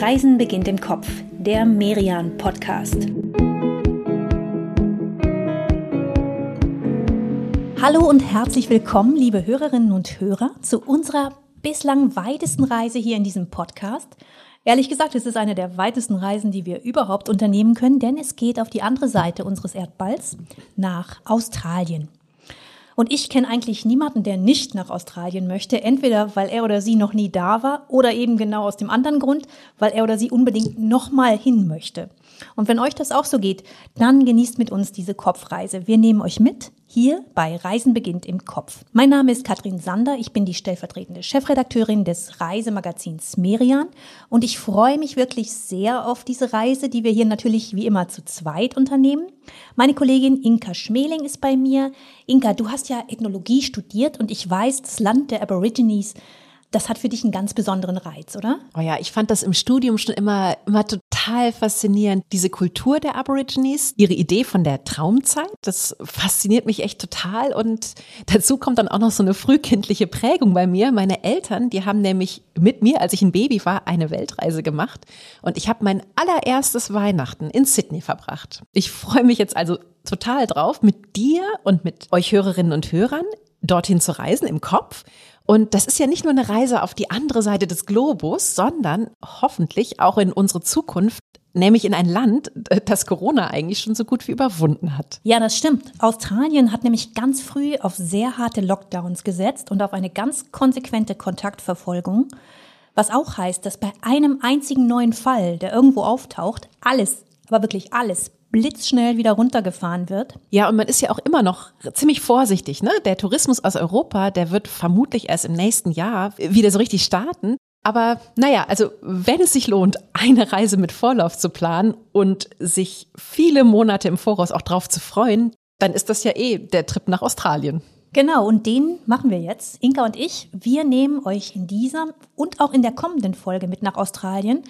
Reisen beginnt im Kopf, der Merian Podcast. Hallo und herzlich willkommen, liebe Hörerinnen und Hörer, zu unserer bislang weitesten Reise hier in diesem Podcast. Ehrlich gesagt, es ist eine der weitesten Reisen, die wir überhaupt unternehmen können, denn es geht auf die andere Seite unseres Erdballs nach Australien. Und ich kenne eigentlich niemanden, der nicht nach Australien möchte, entweder weil er oder sie noch nie da war oder eben genau aus dem anderen Grund, weil er oder sie unbedingt nochmal hin möchte. Und wenn euch das auch so geht, dann genießt mit uns diese Kopfreise. Wir nehmen euch mit hier bei Reisen beginnt im Kopf. Mein Name ist Katrin Sander, ich bin die stellvertretende Chefredakteurin des Reisemagazins Merian und ich freue mich wirklich sehr auf diese Reise, die wir hier natürlich wie immer zu zweit unternehmen. Meine Kollegin Inka Schmeling ist bei mir. Inka, du hast ja Ethnologie studiert und ich weiß, das Land der Aborigines das hat für dich einen ganz besonderen Reiz, oder? Oh ja, ich fand das im Studium schon immer, immer total faszinierend. Diese Kultur der Aborigines, ihre Idee von der Traumzeit, das fasziniert mich echt total. Und dazu kommt dann auch noch so eine frühkindliche Prägung bei mir. Meine Eltern, die haben nämlich mit mir, als ich ein Baby war, eine Weltreise gemacht. Und ich habe mein allererstes Weihnachten in Sydney verbracht. Ich freue mich jetzt also total drauf, mit dir und mit euch Hörerinnen und Hörern dorthin zu reisen im Kopf und das ist ja nicht nur eine Reise auf die andere Seite des Globus, sondern hoffentlich auch in unsere Zukunft, nämlich in ein Land, das Corona eigentlich schon so gut wie überwunden hat. Ja, das stimmt. Australien hat nämlich ganz früh auf sehr harte Lockdowns gesetzt und auf eine ganz konsequente Kontaktverfolgung. Was auch heißt, dass bei einem einzigen neuen Fall, der irgendwo auftaucht, alles, aber wirklich alles blitzschnell wieder runtergefahren wird. Ja, und man ist ja auch immer noch ziemlich vorsichtig. Ne? Der Tourismus aus Europa, der wird vermutlich erst im nächsten Jahr wieder so richtig starten. Aber naja, also wenn es sich lohnt, eine Reise mit Vorlauf zu planen und sich viele Monate im Voraus auch drauf zu freuen, dann ist das ja eh der Trip nach Australien. Genau, und den machen wir jetzt. Inka und ich, wir nehmen euch in dieser und auch in der kommenden Folge mit nach Australien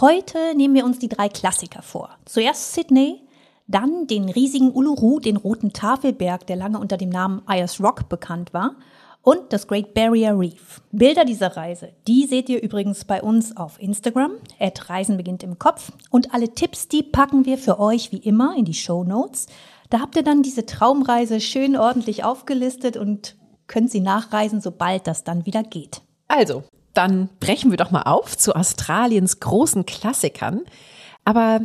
Heute nehmen wir uns die drei Klassiker vor. Zuerst Sydney, dann den riesigen Uluru, den roten Tafelberg, der lange unter dem Namen Ayers Rock bekannt war, und das Great Barrier Reef. Bilder dieser Reise, die seht ihr übrigens bei uns auf Instagram, at Reisen beginnt im Kopf. Und alle Tipps, die packen wir für euch wie immer in die Show Notes. Da habt ihr dann diese Traumreise schön ordentlich aufgelistet und könnt sie nachreisen, sobald das dann wieder geht. Also, dann brechen wir doch mal auf zu Australiens großen Klassikern. Aber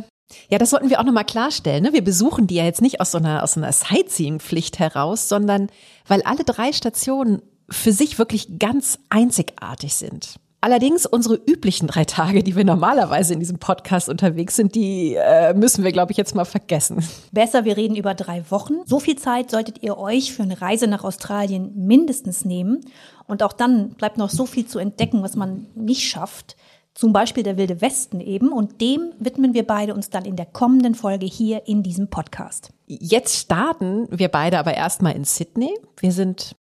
ja, das sollten wir auch nochmal klarstellen. Ne? Wir besuchen die ja jetzt nicht aus so einer, so einer Sightseeing-Pflicht heraus, sondern weil alle drei Stationen für sich wirklich ganz einzigartig sind. Allerdings unsere üblichen drei Tage, die wir normalerweise in diesem Podcast unterwegs sind, die äh, müssen wir, glaube ich, jetzt mal vergessen. Besser, wir reden über drei Wochen. So viel Zeit solltet ihr euch für eine Reise nach Australien mindestens nehmen. Und auch dann bleibt noch so viel zu entdecken, was man nicht schafft. Zum Beispiel der Wilde Westen eben. Und dem widmen wir beide uns dann in der kommenden Folge hier in diesem Podcast. Jetzt starten wir beide aber erstmal in Sydney. Wir sind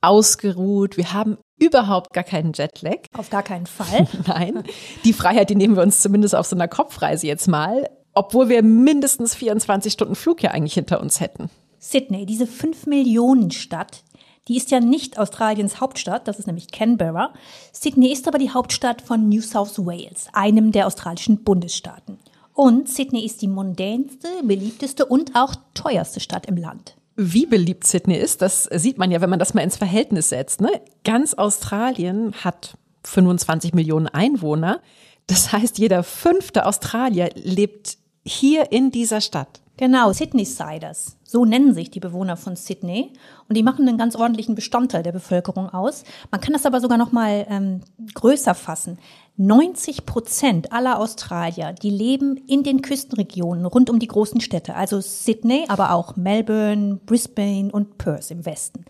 ausgeruht, wir haben überhaupt gar keinen Jetlag. Auf gar keinen Fall. Nein. Die Freiheit, die nehmen wir uns zumindest auf so einer Kopfreise jetzt mal, obwohl wir mindestens 24 Stunden Flug ja eigentlich hinter uns hätten. Sydney, diese 5 Millionen Stadt, die ist ja nicht Australiens Hauptstadt, das ist nämlich Canberra. Sydney ist aber die Hauptstadt von New South Wales, einem der australischen Bundesstaaten. Und Sydney ist die mondänste, beliebteste und auch teuerste Stadt im Land. Wie beliebt Sydney ist, das sieht man ja, wenn man das mal ins Verhältnis setzt. Ne? Ganz Australien hat 25 Millionen Einwohner. Das heißt, jeder fünfte Australier lebt hier in dieser Stadt. Genau, Sydney-Siders. So nennen sich die Bewohner von Sydney. Und die machen einen ganz ordentlichen Bestandteil der Bevölkerung aus. Man kann das aber sogar noch mal ähm, größer fassen. 90 Prozent aller Australier, die leben in den Küstenregionen rund um die großen Städte. Also Sydney, aber auch Melbourne, Brisbane und Perth im Westen.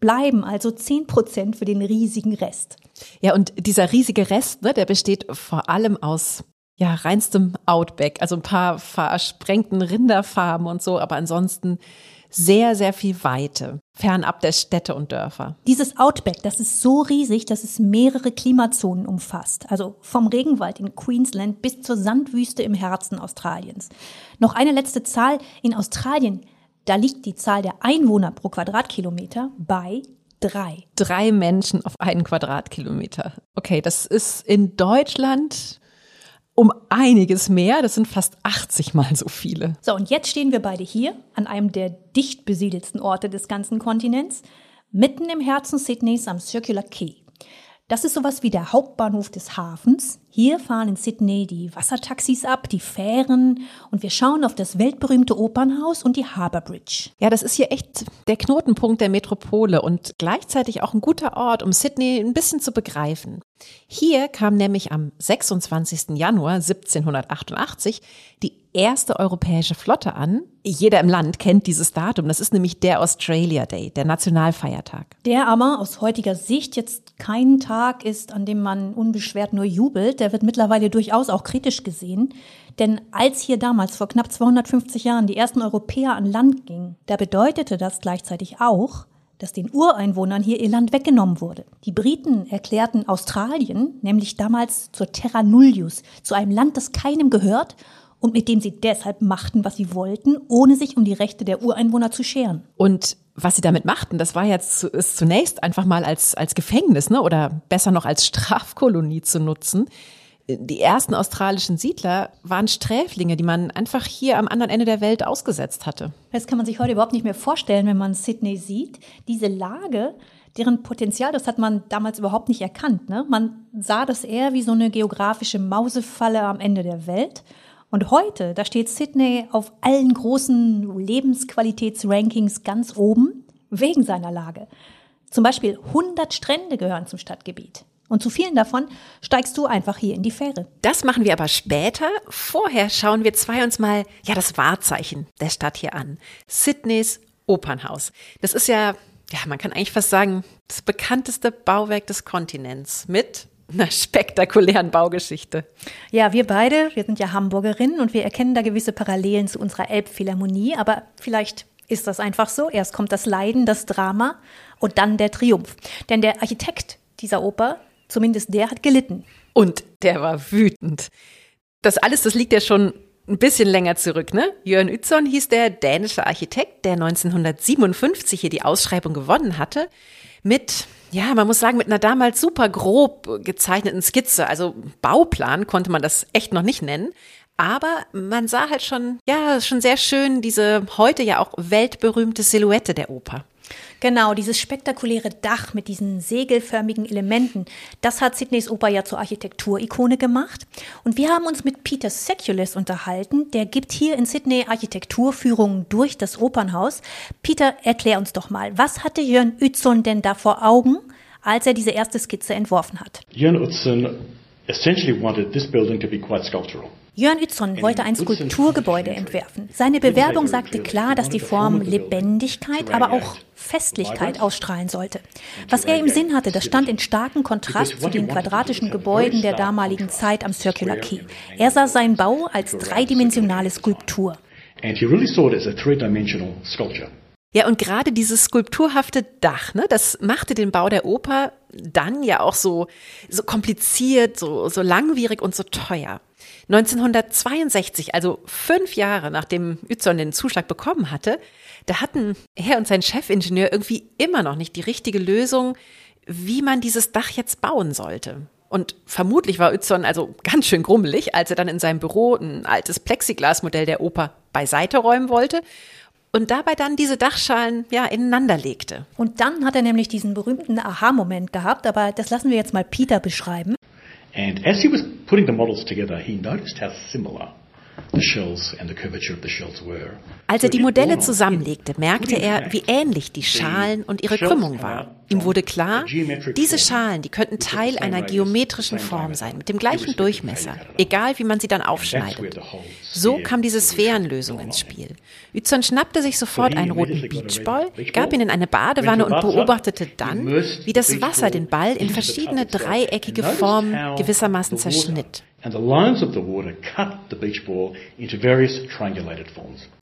Bleiben also 10 Prozent für den riesigen Rest. Ja, und dieser riesige Rest, ne, der besteht vor allem aus ja, reinstem Outback, also ein paar versprengten Rinderfarmen und so, aber ansonsten sehr, sehr viel Weite, fernab der Städte und Dörfer. Dieses Outback, das ist so riesig, dass es mehrere Klimazonen umfasst. Also vom Regenwald in Queensland bis zur Sandwüste im Herzen Australiens. Noch eine letzte Zahl. In Australien, da liegt die Zahl der Einwohner pro Quadratkilometer bei drei. Drei Menschen auf einen Quadratkilometer. Okay, das ist in Deutschland um einiges mehr. Das sind fast 80 mal so viele. So, und jetzt stehen wir beide hier an einem der dicht besiedelsten Orte des ganzen Kontinents, mitten im Herzen Sydneys am Circular Quay. Das ist sowas wie der Hauptbahnhof des Hafens. Hier fahren in Sydney die Wassertaxis ab, die Fähren und wir schauen auf das weltberühmte Opernhaus und die Harbour Bridge. Ja, das ist hier echt der Knotenpunkt der Metropole und gleichzeitig auch ein guter Ort, um Sydney ein bisschen zu begreifen. Hier kam nämlich am 26. Januar 1788 die erste europäische Flotte an. Jeder im Land kennt dieses Datum. Das ist nämlich der Australia Day, der Nationalfeiertag. Der aber aus heutiger Sicht jetzt kein Tag ist, an dem man unbeschwert nur jubelt. Der wird mittlerweile durchaus auch kritisch gesehen. Denn als hier damals vor knapp 250 Jahren die ersten Europäer an Land gingen, da bedeutete das gleichzeitig auch, dass den Ureinwohnern hier ihr Land weggenommen wurde. Die Briten erklärten Australien nämlich damals zur Terra Nullius, zu einem Land, das keinem gehört und mit dem sie deshalb machten, was sie wollten, ohne sich um die Rechte der Ureinwohner zu scheren. Und was sie damit machten, das war jetzt ist zunächst einfach mal als, als Gefängnis, ne, oder besser noch als Strafkolonie zu nutzen. Die ersten australischen Siedler waren Sträflinge, die man einfach hier am anderen Ende der Welt ausgesetzt hatte. Das kann man sich heute überhaupt nicht mehr vorstellen, wenn man Sydney sieht. Diese Lage, deren Potenzial, das hat man damals überhaupt nicht erkannt. Ne? Man sah das eher wie so eine geografische Mausefalle am Ende der Welt. Und heute, da steht Sydney auf allen großen Lebensqualitätsrankings ganz oben, wegen seiner Lage. Zum Beispiel 100 Strände gehören zum Stadtgebiet. Und zu vielen davon steigst du einfach hier in die Fähre. Das machen wir aber später. Vorher schauen wir zwei uns mal, ja, das Wahrzeichen der Stadt hier an. Sydneys Opernhaus. Das ist ja, ja, man kann eigentlich fast sagen, das bekannteste Bauwerk des Kontinents mit einer spektakulären Baugeschichte. Ja, wir beide, wir sind ja Hamburgerinnen und wir erkennen da gewisse Parallelen zu unserer Elbphilharmonie, aber vielleicht ist das einfach so. Erst kommt das Leiden, das Drama und dann der Triumph. Denn der Architekt dieser Oper, zumindest der, hat gelitten. Und der war wütend. Das alles, das liegt ja schon ein bisschen länger zurück, ne? Jörn Utzon hieß der dänische Architekt, der 1957 hier die Ausschreibung gewonnen hatte, mit ja, man muss sagen, mit einer damals super grob gezeichneten Skizze, also Bauplan konnte man das echt noch nicht nennen. Aber man sah halt schon, ja, schon sehr schön diese heute ja auch weltberühmte Silhouette der Oper. Genau, dieses spektakuläre Dach mit diesen segelförmigen Elementen, das hat Sydneys Oper ja zur Architekturikone gemacht. Und wir haben uns mit Peter Seculis unterhalten. Der gibt hier in Sydney Architekturführungen durch das Opernhaus. Peter, erklär uns doch mal, was hatte Jörn Utzon denn da vor Augen, als er diese erste Skizze entworfen hat? Jörn Utzon essentially wanted this building to be quite sculptural. Jörn Utzon wollte ein Skulpturgebäude entwerfen. Seine Bewerbung sagte klar, dass die Form Lebendigkeit, aber auch Festlichkeit ausstrahlen sollte. Was er im Sinn hatte, das stand in starkem Kontrast zu den quadratischen Gebäuden der damaligen Zeit am Circular Quay. Er sah seinen Bau als dreidimensionale Skulptur. Ja, und gerade dieses skulpturhafte Dach, ne, das machte den Bau der Oper dann ja auch so, so kompliziert, so, so langwierig und so teuer. 1962, also fünf Jahre nachdem Utzon den Zuschlag bekommen hatte, da hatten er und sein Chefingenieur irgendwie immer noch nicht die richtige Lösung, wie man dieses Dach jetzt bauen sollte. Und vermutlich war Utzon also ganz schön grummelig, als er dann in seinem Büro ein altes Plexiglasmodell der Oper beiseite räumen wollte und dabei dann diese Dachschalen ja ineinander legte. Und dann hat er nämlich diesen berühmten Aha-Moment gehabt, aber das lassen wir jetzt mal Peter beschreiben. And as he was putting the models together, he noticed how similar als er die Modelle zusammenlegte, merkte er, wie ähnlich die Schalen und ihre Krümmung war. Ihm wurde klar, diese Schalen, die könnten Teil einer geometrischen Form sein, mit dem gleichen Durchmesser, egal wie man sie dann aufschneidet. So kam diese Sphärenlösung ins Spiel. Utzon schnappte sich sofort einen roten Beachball, gab ihn in eine Badewanne und beobachtete dann, wie das Wasser den Ball in verschiedene dreieckige Formen gewissermaßen zerschnitt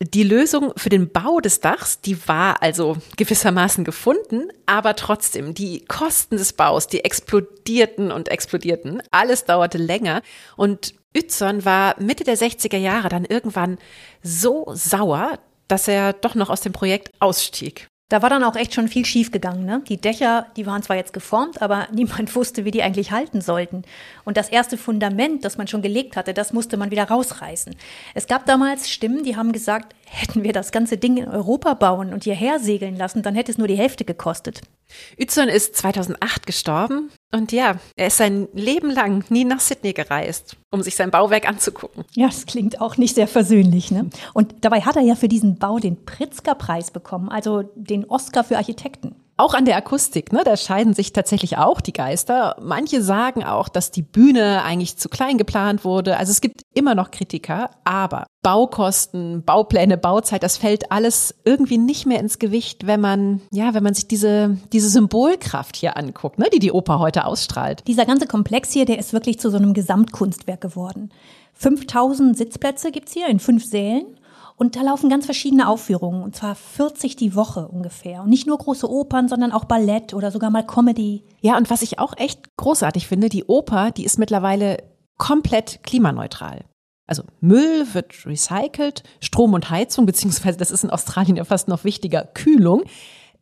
Die Lösung für den Bau des Dachs, die war also gewissermaßen gefunden, aber trotzdem, die Kosten des Baus, die explodierten und explodierten. Alles dauerte länger und Utzon war Mitte der 60er Jahre dann irgendwann so sauer, dass er doch noch aus dem Projekt ausstieg. Da war dann auch echt schon viel schief gegangen. Ne? Die Dächer, die waren zwar jetzt geformt, aber niemand wusste, wie die eigentlich halten sollten. Und das erste Fundament, das man schon gelegt hatte, das musste man wieder rausreißen. Es gab damals Stimmen, die haben gesagt, hätten wir das ganze Ding in Europa bauen und hierher segeln lassen, dann hätte es nur die Hälfte gekostet. Utzon ist 2008 gestorben und ja, er ist sein Leben lang nie nach Sydney gereist, um sich sein Bauwerk anzugucken. Ja, das klingt auch nicht sehr versöhnlich. Ne? Und dabei hat er ja für diesen Bau den Pritzker-Preis bekommen, also den Oscar für Architekten. Auch an der Akustik, ne, da scheiden sich tatsächlich auch die Geister. Manche sagen auch, dass die Bühne eigentlich zu klein geplant wurde. Also es gibt immer noch Kritiker, aber Baukosten, Baupläne, Bauzeit, das fällt alles irgendwie nicht mehr ins Gewicht, wenn man, ja, wenn man sich diese, diese Symbolkraft hier anguckt, ne, die die Oper heute ausstrahlt. Dieser ganze Komplex hier, der ist wirklich zu so einem Gesamtkunstwerk geworden. 5000 Sitzplätze gibt's hier in fünf Sälen und da laufen ganz verschiedene Aufführungen, und zwar 40 die Woche ungefähr. Und nicht nur große Opern, sondern auch Ballett oder sogar mal Comedy. Ja, und was ich auch echt großartig finde, die Oper, die ist mittlerweile komplett klimaneutral. Also Müll wird recycelt, Strom und Heizung, beziehungsweise das ist in Australien ja fast noch wichtiger, Kühlung.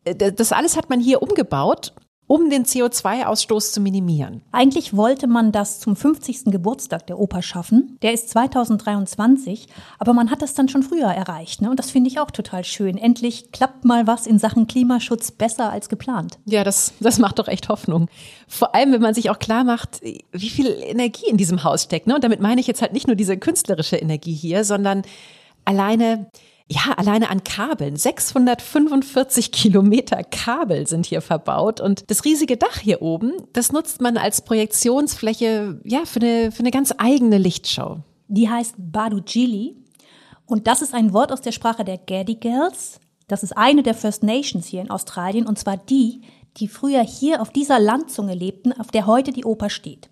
Äh, das alles hat man hier umgebaut um den CO2-Ausstoß zu minimieren. Eigentlich wollte man das zum 50. Geburtstag der Oper schaffen. Der ist 2023, aber man hat das dann schon früher erreicht. Ne? Und das finde ich auch total schön. Endlich klappt mal was in Sachen Klimaschutz besser als geplant. Ja, das, das macht doch echt Hoffnung. Vor allem, wenn man sich auch klar macht, wie viel Energie in diesem Haus steckt. Ne? Und damit meine ich jetzt halt nicht nur diese künstlerische Energie hier, sondern alleine ja, alleine an Kabeln. 645 Kilometer Kabel sind hier verbaut und das riesige Dach hier oben, das nutzt man als Projektionsfläche, ja, für eine, für eine ganz eigene Lichtshow. Die heißt Badujili und das ist ein Wort aus der Sprache der Gadigal. Das ist eine der First Nations hier in Australien und zwar die, die früher hier auf dieser Landzunge lebten, auf der heute die Oper steht.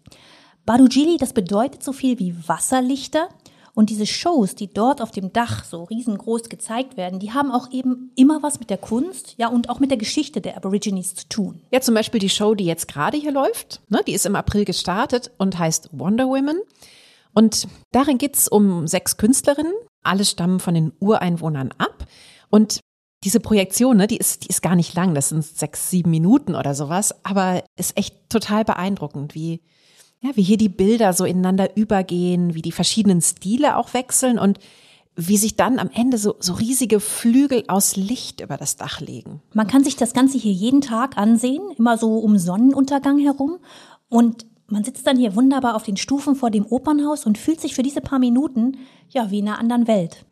Badujili, das bedeutet so viel wie Wasserlichter und diese Shows, die dort auf dem Dach so riesengroß gezeigt werden, die haben auch eben immer was mit der Kunst, ja, und auch mit der Geschichte der Aborigines zu tun. Ja, zum Beispiel die Show, die jetzt gerade hier läuft, ne, die ist im April gestartet und heißt Wonder Women. Und darin geht's um sechs Künstlerinnen. Alle stammen von den Ureinwohnern ab. Und diese Projektion, ne, die ist, die ist gar nicht lang. Das sind sechs, sieben Minuten oder sowas. Aber ist echt total beeindruckend, wie, ja, wie hier die Bilder so ineinander übergehen, wie die verschiedenen Stile auch wechseln und wie sich dann am Ende so, so riesige Flügel aus Licht über das Dach legen. Man kann sich das Ganze hier jeden Tag ansehen, immer so um Sonnenuntergang herum. Und man sitzt dann hier wunderbar auf den Stufen vor dem Opernhaus und fühlt sich für diese paar Minuten ja wie in einer anderen Welt.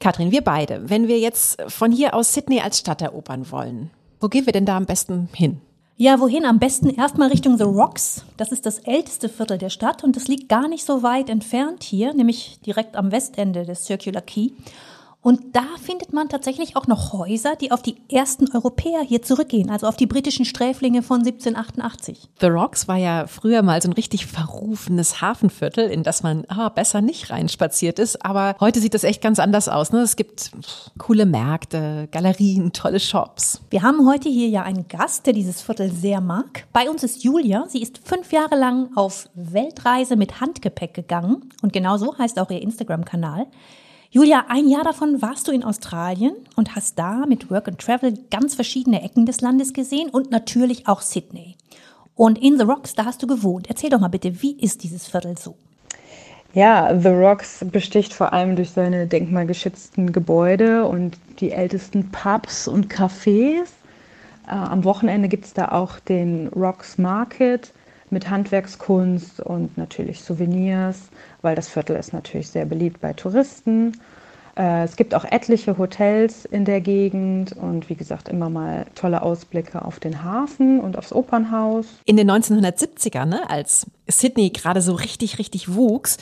Katrin, wir beide, wenn wir jetzt von hier aus Sydney als Stadt erobern wollen, wo gehen wir denn da am besten hin? Ja, wohin? Am besten erstmal Richtung The Rocks. Das ist das älteste Viertel der Stadt und es liegt gar nicht so weit entfernt hier, nämlich direkt am Westende des Circular Quay. Und da findet man tatsächlich auch noch Häuser, die auf die ersten Europäer hier zurückgehen, also auf die britischen Sträflinge von 1788. The Rocks war ja früher mal so ein richtig verrufenes Hafenviertel, in das man ah, besser nicht reinspaziert ist. Aber heute sieht das echt ganz anders aus. Ne? Es gibt coole Märkte, Galerien, tolle Shops. Wir haben heute hier ja einen Gast, der dieses Viertel sehr mag. Bei uns ist Julia. Sie ist fünf Jahre lang auf Weltreise mit Handgepäck gegangen. Und genau so heißt auch ihr Instagram-Kanal. Julia, ein Jahr davon warst du in Australien und hast da mit Work and Travel ganz verschiedene Ecken des Landes gesehen und natürlich auch Sydney. Und in The Rocks, da hast du gewohnt. Erzähl doch mal bitte, wie ist dieses Viertel so? Ja, The Rocks besticht vor allem durch seine denkmalgeschützten Gebäude und die ältesten Pubs und Cafés. Äh, am Wochenende gibt es da auch den Rocks Market mit Handwerkskunst und natürlich Souvenirs, weil das Viertel ist natürlich sehr beliebt bei Touristen. Äh, es gibt auch etliche Hotels in der Gegend und wie gesagt immer mal tolle Ausblicke auf den Hafen und aufs Opernhaus. In den 1970ern, ne, als Sydney gerade so richtig, richtig wuchs,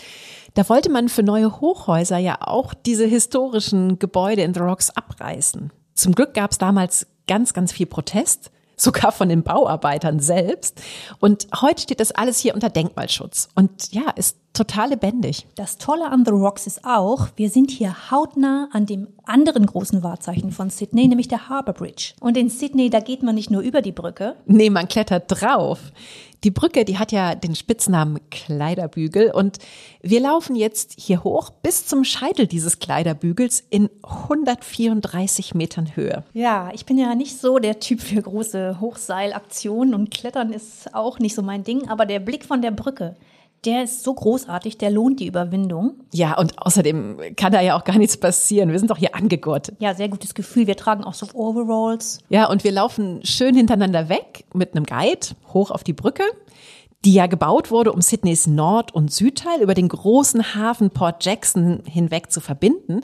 da wollte man für neue Hochhäuser ja auch diese historischen Gebäude in The Rocks abreißen. Zum Glück gab es damals ganz, ganz viel Protest sogar von den Bauarbeitern selbst. Und heute steht das alles hier unter Denkmalschutz und ja, ist total lebendig. Das Tolle an The Rocks ist auch, wir sind hier hautnah an dem anderen großen Wahrzeichen von Sydney, nämlich der Harbour Bridge. Und in Sydney, da geht man nicht nur über die Brücke. Nee, man klettert drauf. Die Brücke, die hat ja den Spitznamen Kleiderbügel und wir laufen jetzt hier hoch bis zum Scheitel dieses Kleiderbügels in 134 Metern Höhe. Ja, ich bin ja nicht so der Typ für große Hochseilaktionen und Klettern ist auch nicht so mein Ding, aber der Blick von der Brücke, der ist so großartig, der lohnt die Überwindung. Ja, und außerdem kann da ja auch gar nichts passieren. Wir sind doch hier angegurtet. Ja, sehr gutes Gefühl. Wir tragen auch so Overalls. Ja, und wir laufen schön hintereinander weg mit einem Guide hoch auf die Brücke, die ja gebaut wurde, um Sydneys Nord- und Südteil über den großen Hafen Port Jackson hinweg zu verbinden.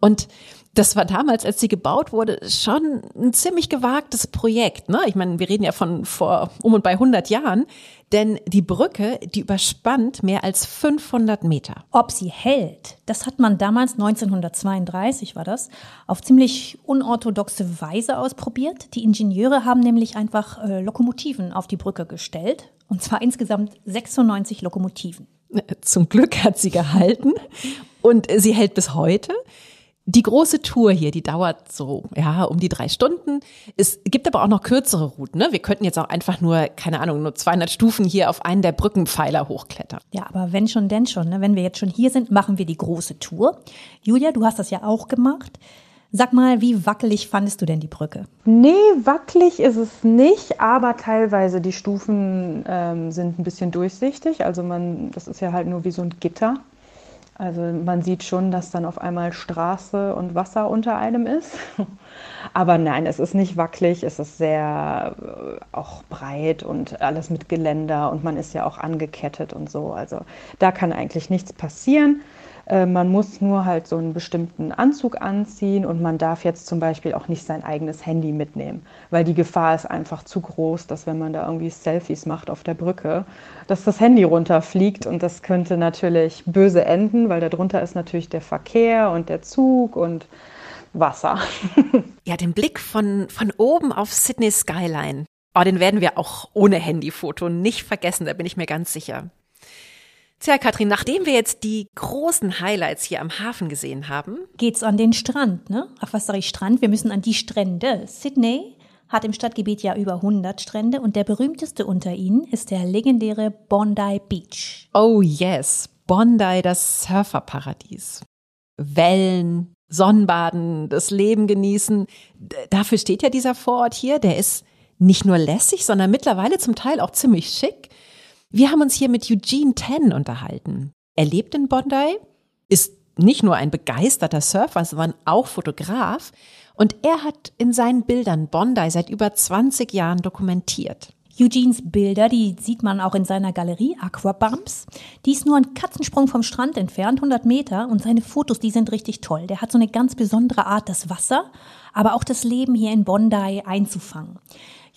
Und das war damals, als sie gebaut wurde, schon ein ziemlich gewagtes Projekt. Ne? Ich meine, wir reden ja von vor um und bei 100 Jahren, denn die Brücke, die überspannt mehr als 500 Meter. Ob sie hält, das hat man damals, 1932 war das, auf ziemlich unorthodoxe Weise ausprobiert. Die Ingenieure haben nämlich einfach äh, Lokomotiven auf die Brücke gestellt, und zwar insgesamt 96 Lokomotiven. Zum Glück hat sie gehalten und sie hält bis heute. Die große Tour hier, die dauert so, ja, um die drei Stunden. Es gibt aber auch noch kürzere Routen. Ne? Wir könnten jetzt auch einfach nur, keine Ahnung, nur 200 Stufen hier auf einen der Brückenpfeiler hochklettern. Ja, aber wenn schon, denn schon. Ne? Wenn wir jetzt schon hier sind, machen wir die große Tour. Julia, du hast das ja auch gemacht. Sag mal, wie wackelig fandest du denn die Brücke? Nee, wackelig ist es nicht, aber teilweise die Stufen ähm, sind ein bisschen durchsichtig. Also man, das ist ja halt nur wie so ein Gitter. Also man sieht schon, dass dann auf einmal Straße und Wasser unter einem ist. Aber nein, es ist nicht wackelig, es ist sehr äh, auch breit und alles mit Geländer und man ist ja auch angekettet und so. Also da kann eigentlich nichts passieren. Äh, man muss nur halt so einen bestimmten Anzug anziehen und man darf jetzt zum Beispiel auch nicht sein eigenes Handy mitnehmen, weil die Gefahr ist einfach zu groß, dass wenn man da irgendwie Selfies macht auf der Brücke, dass das Handy runterfliegt und das könnte natürlich böse enden, weil darunter ist natürlich der Verkehr und der Zug und Wasser. ja, den Blick von, von oben auf Sydney Skyline. Oh, den werden wir auch ohne Handyfoto nicht vergessen, da bin ich mir ganz sicher. Tja, Katrin, nachdem wir jetzt die großen Highlights hier am Hafen gesehen haben, geht's an den Strand, ne? Ach, was sage ich Strand? Wir müssen an die Strände. Sydney hat im Stadtgebiet ja über 100 Strände und der berühmteste unter ihnen ist der legendäre Bondi Beach. Oh yes, Bondi, das Surferparadies. Wellen, Sonnenbaden, das Leben genießen. Dafür steht ja dieser Vorort hier. Der ist nicht nur lässig, sondern mittlerweile zum Teil auch ziemlich schick. Wir haben uns hier mit Eugene Ten unterhalten. Er lebt in Bondi, ist nicht nur ein begeisterter Surfer, sondern auch Fotograf. Und er hat in seinen Bildern Bondi seit über 20 Jahren dokumentiert. Eugenes Bilder, die sieht man auch in seiner Galerie Aquabumps. Die ist nur ein Katzensprung vom Strand entfernt, 100 Meter. Und seine Fotos, die sind richtig toll. Der hat so eine ganz besondere Art, das Wasser, aber auch das Leben hier in Bondi einzufangen.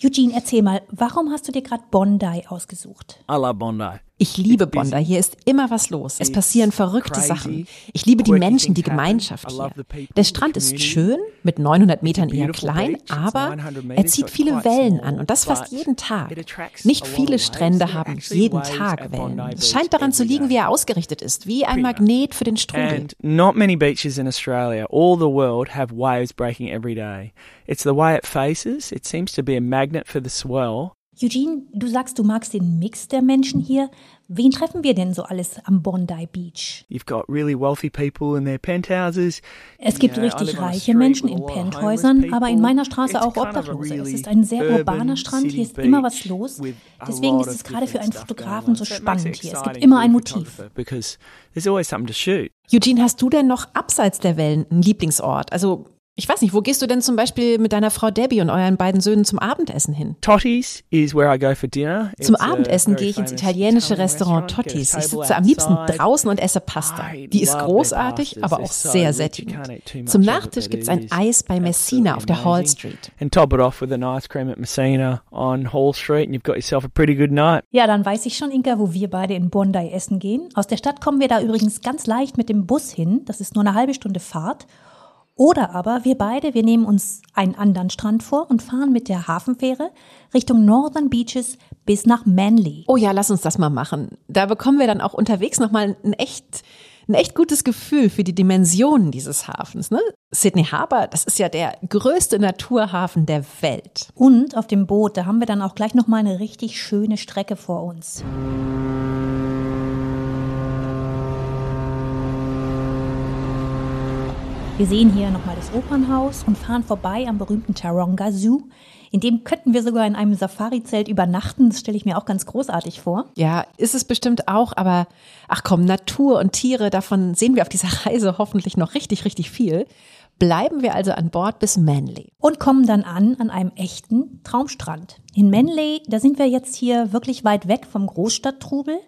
Eugene, erzähl mal, warum hast du dir gerade Bondi ausgesucht? I love Bondi. Ich liebe Bondi. Hier ist immer was los. Es passieren verrückte Sachen. Ich liebe die Menschen, die Gemeinschaft hier. Der Strand ist schön, mit 900 Metern eher klein, aber er zieht viele Wellen an und das fast jeden Tag. Nicht viele Strände haben jeden Tag Wellen. Es scheint daran zu liegen, wie er ausgerichtet ist, wie ein Magnet für den Strudel. Not many beaches in Australia, all the world, have waves breaking every day. It's the way it faces. It seems to be a magnet for the swell. Eugene, du sagst, du magst den Mix der Menschen hier. Wen treffen wir denn so alles am Bondi Beach? You've got really wealthy people in their penthouses. Es gibt richtig reiche Menschen in Penthäusern, aber in meiner Straße auch Obdachlose. Es ist ein sehr urbaner Strand, hier ist immer was los. Deswegen ist es gerade für einen Fotografen so spannend hier. Es gibt immer ein Motiv. Eugene, hast du denn noch abseits der Wellen einen Lieblingsort? Also ich weiß nicht, wo gehst du denn zum Beispiel mit deiner Frau Debbie und euren beiden Söhnen zum Abendessen hin? Totti's is where I go for dinner. Zum Abendessen gehe ich ins italienische Restaurant Totti's. Ich sitze am liebsten draußen und esse Pasta. Die ist großartig, aber auch sehr sättigend. Zum Nachtisch gibt's ein Eis bei Messina auf der Hall Street. And top it off with an ice cream at Messina on Hall Street and you've got yourself a pretty good night. Ja, dann weiß ich schon, Inka, wo wir beide in Bondi essen gehen. Aus der Stadt kommen wir da übrigens ganz leicht mit dem Bus hin. Das ist nur eine halbe Stunde Fahrt. Oder aber wir beide, wir nehmen uns einen anderen Strand vor und fahren mit der Hafenfähre Richtung Northern Beaches bis nach Manly. Oh ja, lass uns das mal machen. Da bekommen wir dann auch unterwegs nochmal einen echt ein echt gutes Gefühl für die Dimensionen dieses Hafens. Ne? Sydney Harbour, das ist ja der größte Naturhafen der Welt. Und auf dem Boot, da haben wir dann auch gleich noch mal eine richtig schöne Strecke vor uns. Wir sehen hier nochmal das Opernhaus und fahren vorbei am berühmten Taronga Zoo. In dem könnten wir sogar in einem Safari-Zelt übernachten. Das stelle ich mir auch ganz großartig vor. Ja, ist es bestimmt auch, aber ach komm, Natur und Tiere, davon sehen wir auf dieser Reise hoffentlich noch richtig, richtig viel. Bleiben wir also an Bord bis Manly. Und kommen dann an an einem echten Traumstrand. In Manly, da sind wir jetzt hier wirklich weit weg vom Großstadttrubel.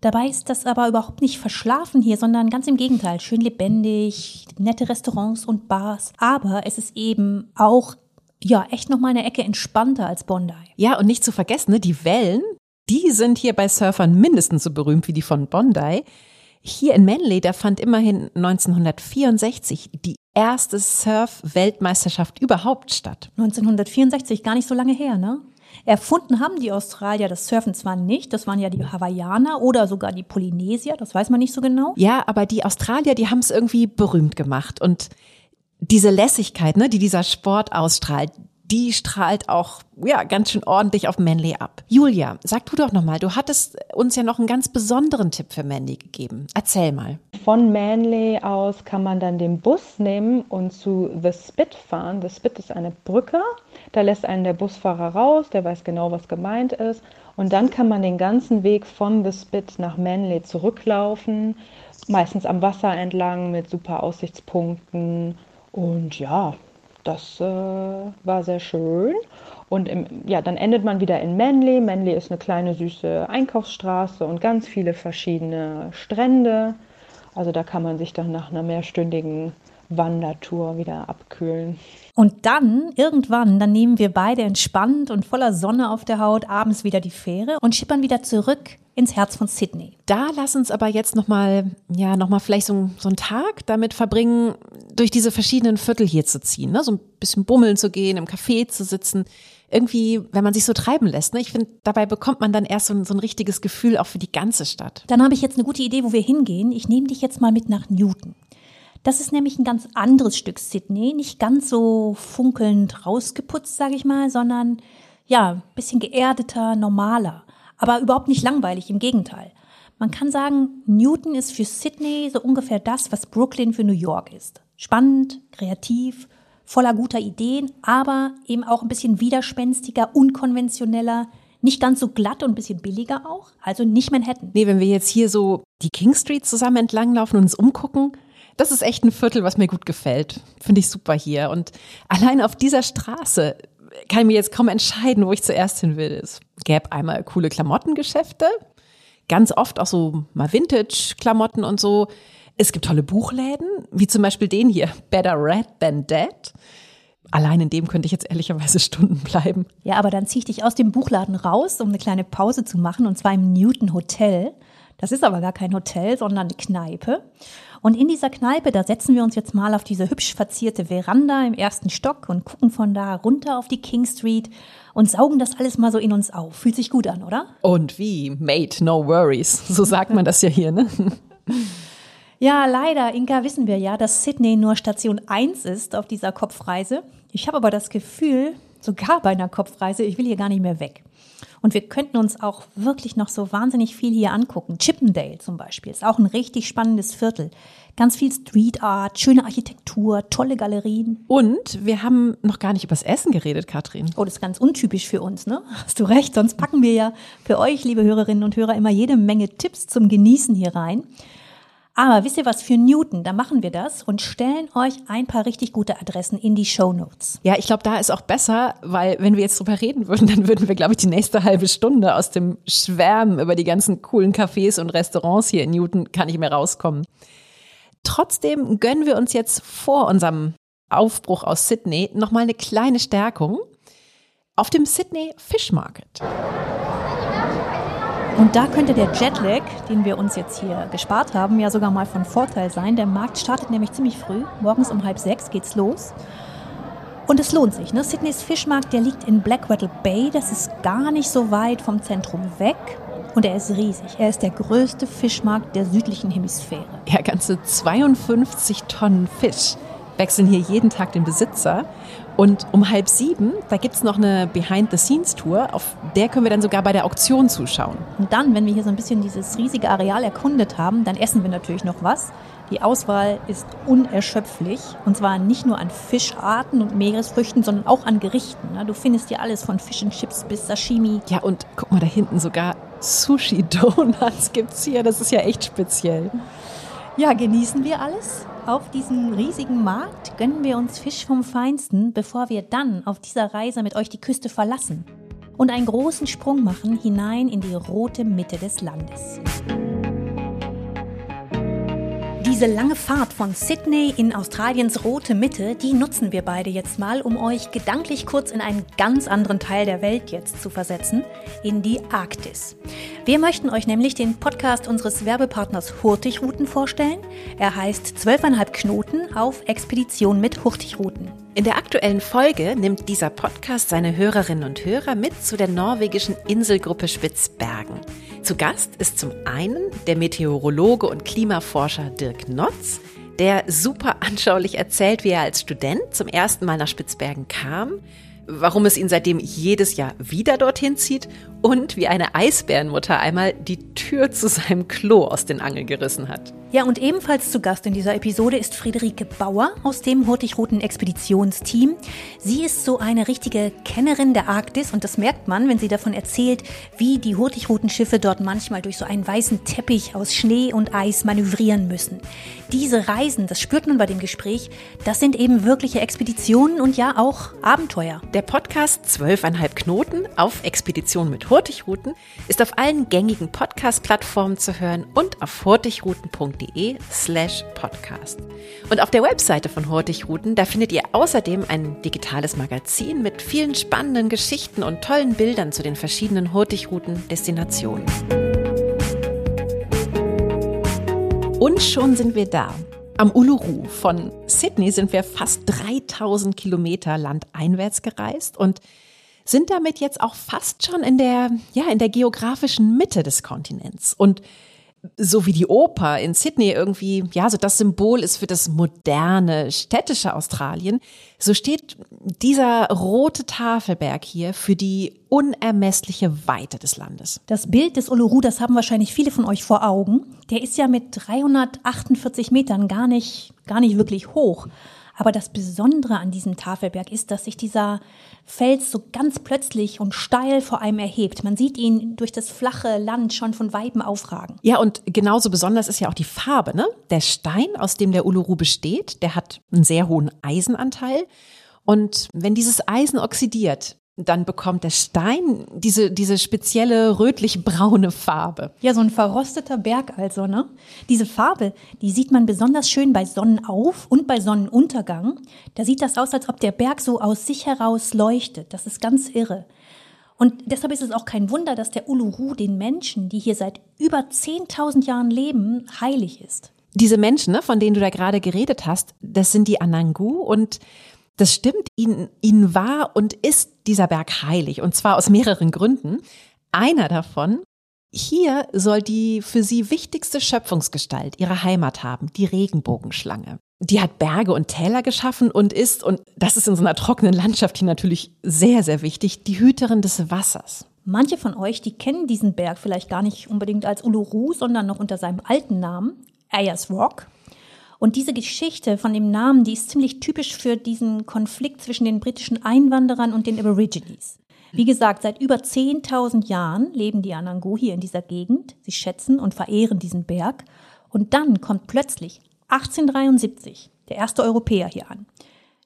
Dabei ist das aber überhaupt nicht verschlafen hier, sondern ganz im Gegenteil, schön lebendig, nette Restaurants und Bars. Aber es ist eben auch, ja, echt noch mal eine Ecke entspannter als Bondi. Ja, und nicht zu vergessen, ne, die Wellen, die sind hier bei Surfern mindestens so berühmt wie die von Bondi. Hier in Manly, da fand immerhin 1964 die erste Surf-Weltmeisterschaft überhaupt statt. 1964, gar nicht so lange her, ne? Erfunden haben die Australier das Surfen zwar nicht, das waren ja die Hawaiianer oder sogar die Polynesier, das weiß man nicht so genau. Ja, aber die Australier, die haben es irgendwie berühmt gemacht und diese Lässigkeit, ne, die dieser Sport ausstrahlt, die strahlt auch ja ganz schön ordentlich auf Manly ab. Julia, sag du doch noch mal, du hattest uns ja noch einen ganz besonderen Tipp für Manly gegeben. Erzähl mal. Von Manly aus kann man dann den Bus nehmen und zu The Spit fahren. The Spit ist eine Brücke. Da lässt einen der Busfahrer raus, der weiß genau, was gemeint ist. Und dann kann man den ganzen Weg von The Spit nach Manly zurücklaufen, meistens am Wasser entlang mit super Aussichtspunkten. Und ja, das äh, war sehr schön. Und im, ja, dann endet man wieder in Manly. Manly ist eine kleine süße Einkaufsstraße und ganz viele verschiedene Strände. Also da kann man sich dann nach einer mehrstündigen Wandertour wieder abkühlen. Und dann, irgendwann, dann nehmen wir beide entspannt und voller Sonne auf der Haut abends wieder die Fähre und schippern wieder zurück ins Herz von Sydney. Da lass uns aber jetzt nochmal, ja, nochmal vielleicht so, so einen Tag damit verbringen, durch diese verschiedenen Viertel hier zu ziehen, ne? so ein bisschen bummeln zu gehen, im Café zu sitzen. Irgendwie, wenn man sich so treiben lässt, ne? ich finde, dabei bekommt man dann erst so ein, so ein richtiges Gefühl auch für die ganze Stadt. Dann habe ich jetzt eine gute Idee, wo wir hingehen. Ich nehme dich jetzt mal mit nach Newton. Das ist nämlich ein ganz anderes Stück Sydney, nicht ganz so funkelnd rausgeputzt, sage ich mal, sondern ja, ein bisschen geerdeter, normaler, aber überhaupt nicht langweilig, im Gegenteil. Man kann sagen, Newton ist für Sydney so ungefähr das, was Brooklyn für New York ist. Spannend, kreativ, voller guter Ideen, aber eben auch ein bisschen widerspenstiger, unkonventioneller, nicht ganz so glatt und ein bisschen billiger auch, also nicht Manhattan. Nee, wenn wir jetzt hier so die King Street zusammen entlanglaufen und uns umgucken, das ist echt ein Viertel, was mir gut gefällt. Finde ich super hier. Und allein auf dieser Straße kann ich mir jetzt kaum entscheiden, wo ich zuerst hin will. Es gäbe einmal coole Klamottengeschäfte, ganz oft auch so mal Vintage-Klamotten und so. Es gibt tolle Buchläden, wie zum Beispiel den hier, Better Red Than Dead. Allein in dem könnte ich jetzt ehrlicherweise Stunden bleiben. Ja, aber dann ziehe ich dich aus dem Buchladen raus, um eine kleine Pause zu machen, und zwar im Newton Hotel. Das ist aber gar kein Hotel, sondern eine Kneipe. Und in dieser Kneipe, da setzen wir uns jetzt mal auf diese hübsch verzierte Veranda im ersten Stock und gucken von da runter auf die King Street und saugen das alles mal so in uns auf. Fühlt sich gut an, oder? Und wie? Mate, no worries. So sagt man das ja hier, ne? Ja, leider, Inka, wissen wir ja, dass Sydney nur Station 1 ist auf dieser Kopfreise. Ich habe aber das Gefühl, sogar bei einer Kopfreise, ich will hier gar nicht mehr weg. Und wir könnten uns auch wirklich noch so wahnsinnig viel hier angucken. Chippendale zum Beispiel ist auch ein richtig spannendes Viertel. Ganz viel Street Art, schöne Architektur, tolle Galerien. Und wir haben noch gar nicht übers Essen geredet, Katrin. Oh, das ist ganz untypisch für uns, ne? Hast du recht, sonst packen wir ja für euch, liebe Hörerinnen und Hörer, immer jede Menge Tipps zum Genießen hier rein. Aber wisst ihr was, für Newton, da machen wir das und stellen euch ein paar richtig gute Adressen in die Show Notes. Ja, ich glaube, da ist auch besser, weil wenn wir jetzt drüber reden würden, dann würden wir, glaube ich, die nächste halbe Stunde aus dem Schwärmen über die ganzen coolen Cafés und Restaurants hier in Newton kann ich mehr rauskommen. Trotzdem gönnen wir uns jetzt vor unserem Aufbruch aus Sydney nochmal eine kleine Stärkung auf dem Sydney Fish Market. Und da könnte der Jetlag, den wir uns jetzt hier gespart haben, ja sogar mal von Vorteil sein. Der Markt startet nämlich ziemlich früh. Morgens um halb sechs geht's los. Und es lohnt sich. Ne? Sydneys Fischmarkt, der liegt in Blackwattle Bay. Das ist gar nicht so weit vom Zentrum weg. Und er ist riesig. Er ist der größte Fischmarkt der südlichen Hemisphäre. Ja, ganze 52 Tonnen Fisch wechseln hier jeden Tag den Besitzer. Und um halb sieben, da gibt's noch eine Behind-the-Scenes-Tour, auf der können wir dann sogar bei der Auktion zuschauen. Und dann, wenn wir hier so ein bisschen dieses riesige Areal erkundet haben, dann essen wir natürlich noch was. Die Auswahl ist unerschöpflich und zwar nicht nur an Fischarten und Meeresfrüchten, sondern auch an Gerichten. Du findest hier alles von Fish and Chips bis Sashimi. Ja, und guck mal da hinten sogar Sushi-Donuts gibt's hier. Das ist ja echt speziell. Ja, genießen wir alles? Auf diesem riesigen Markt gönnen wir uns Fisch vom Feinsten, bevor wir dann auf dieser Reise mit euch die Küste verlassen und einen großen Sprung machen hinein in die rote Mitte des Landes. Diese lange Fahrt von Sydney in Australiens rote Mitte, die nutzen wir beide jetzt mal, um euch gedanklich kurz in einen ganz anderen Teil der Welt jetzt zu versetzen, in die Arktis. Wir möchten euch nämlich den Podcast unseres Werbepartners Hurtigruten vorstellen. Er heißt zwölfeinhalb Knoten auf Expedition mit Hurtigruten. In der aktuellen Folge nimmt dieser Podcast seine Hörerinnen und Hörer mit zu der norwegischen Inselgruppe Spitzbergen. Zu Gast ist zum einen der Meteorologe und Klimaforscher Dirk Notz, der super anschaulich erzählt, wie er als Student zum ersten Mal nach Spitzbergen kam, warum es ihn seitdem jedes Jahr wieder dorthin zieht und wie eine Eisbärenmutter einmal die Tür zu seinem Klo aus den Angeln gerissen hat. Ja, und ebenfalls zu Gast in dieser Episode ist Friederike Bauer aus dem Hurtigruten Expeditionsteam. Sie ist so eine richtige Kennerin der Arktis und das merkt man, wenn sie davon erzählt, wie die Hurtigrutenschiffe dort manchmal durch so einen weißen Teppich aus Schnee und Eis manövrieren müssen. Diese Reisen, das spürt man bei dem Gespräch, das sind eben wirkliche Expeditionen und ja auch Abenteuer. Der Podcast zwölfeinhalb Knoten auf Expedition mit Hurtigruten ist auf allen gängigen Podcast-Plattformen zu hören und auf hurtigruten.de slash podcast. Und auf der Webseite von Hurtigruten, da findet ihr außerdem ein digitales Magazin mit vielen spannenden Geschichten und tollen Bildern zu den verschiedenen Hurtigruten-Destinationen. Und schon sind wir da. Am Uluru. Von Sydney sind wir fast 3000 Kilometer landeinwärts gereist und sind damit jetzt auch fast schon in der, ja, in der geografischen Mitte des Kontinents. Und so wie die Oper in Sydney irgendwie, ja, so das Symbol ist für das moderne, städtische Australien, so steht dieser rote Tafelberg hier für die unermessliche Weite des Landes. Das Bild des Uluru, das haben wahrscheinlich viele von euch vor Augen. Der ist ja mit 348 Metern gar nicht, gar nicht wirklich hoch. Aber das Besondere an diesem Tafelberg ist, dass sich dieser Fels so ganz plötzlich und steil vor einem erhebt. Man sieht ihn durch das flache Land schon von Weitem aufragen. Ja, und genauso besonders ist ja auch die Farbe, ne? Der Stein, aus dem der Uluru besteht, der hat einen sehr hohen Eisenanteil. Und wenn dieses Eisen oxidiert, dann bekommt der Stein diese, diese spezielle rötlich-braune Farbe. Ja, so ein verrosteter Berg also, ne? Diese Farbe, die sieht man besonders schön bei Sonnenauf- und bei Sonnenuntergang. Da sieht das aus, als ob der Berg so aus sich heraus leuchtet. Das ist ganz irre. Und deshalb ist es auch kein Wunder, dass der Uluru den Menschen, die hier seit über 10.000 Jahren leben, heilig ist. Diese Menschen, ne, von denen du da gerade geredet hast, das sind die Anangu und das stimmt, ihnen, ihnen war und ist dieser Berg heilig. Und zwar aus mehreren Gründen. Einer davon, hier soll die für sie wichtigste Schöpfungsgestalt ihre Heimat haben, die Regenbogenschlange. Die hat Berge und Täler geschaffen und ist, und das ist in so einer trockenen Landschaft hier natürlich sehr, sehr wichtig, die Hüterin des Wassers. Manche von euch, die kennen diesen Berg vielleicht gar nicht unbedingt als Uluru, sondern noch unter seinem alten Namen, Ayers Rock. Und diese Geschichte von dem Namen, die ist ziemlich typisch für diesen Konflikt zwischen den britischen Einwanderern und den Aborigines. Wie gesagt, seit über 10.000 Jahren leben die Anangu hier in dieser Gegend. Sie schätzen und verehren diesen Berg. Und dann kommt plötzlich 1873 der erste Europäer hier an.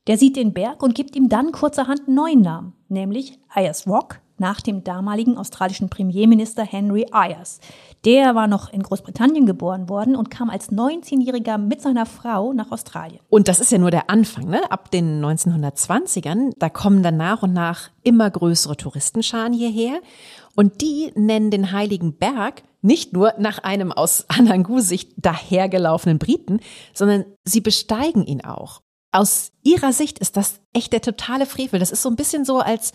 Der sieht den Berg und gibt ihm dann kurzerhand einen neuen Namen, nämlich Ayers Rock, nach dem damaligen australischen Premierminister Henry Ayers. Der war noch in Großbritannien geboren worden und kam als 19-Jähriger mit seiner Frau nach Australien. Und das ist ja nur der Anfang, ne? Ab den 1920ern, da kommen dann nach und nach immer größere Touristenscharen hierher. Und die nennen den Heiligen Berg nicht nur nach einem aus Anangu-Sicht dahergelaufenen Briten, sondern sie besteigen ihn auch. Aus ihrer Sicht ist das echt der totale Frevel. Das ist so ein bisschen so, als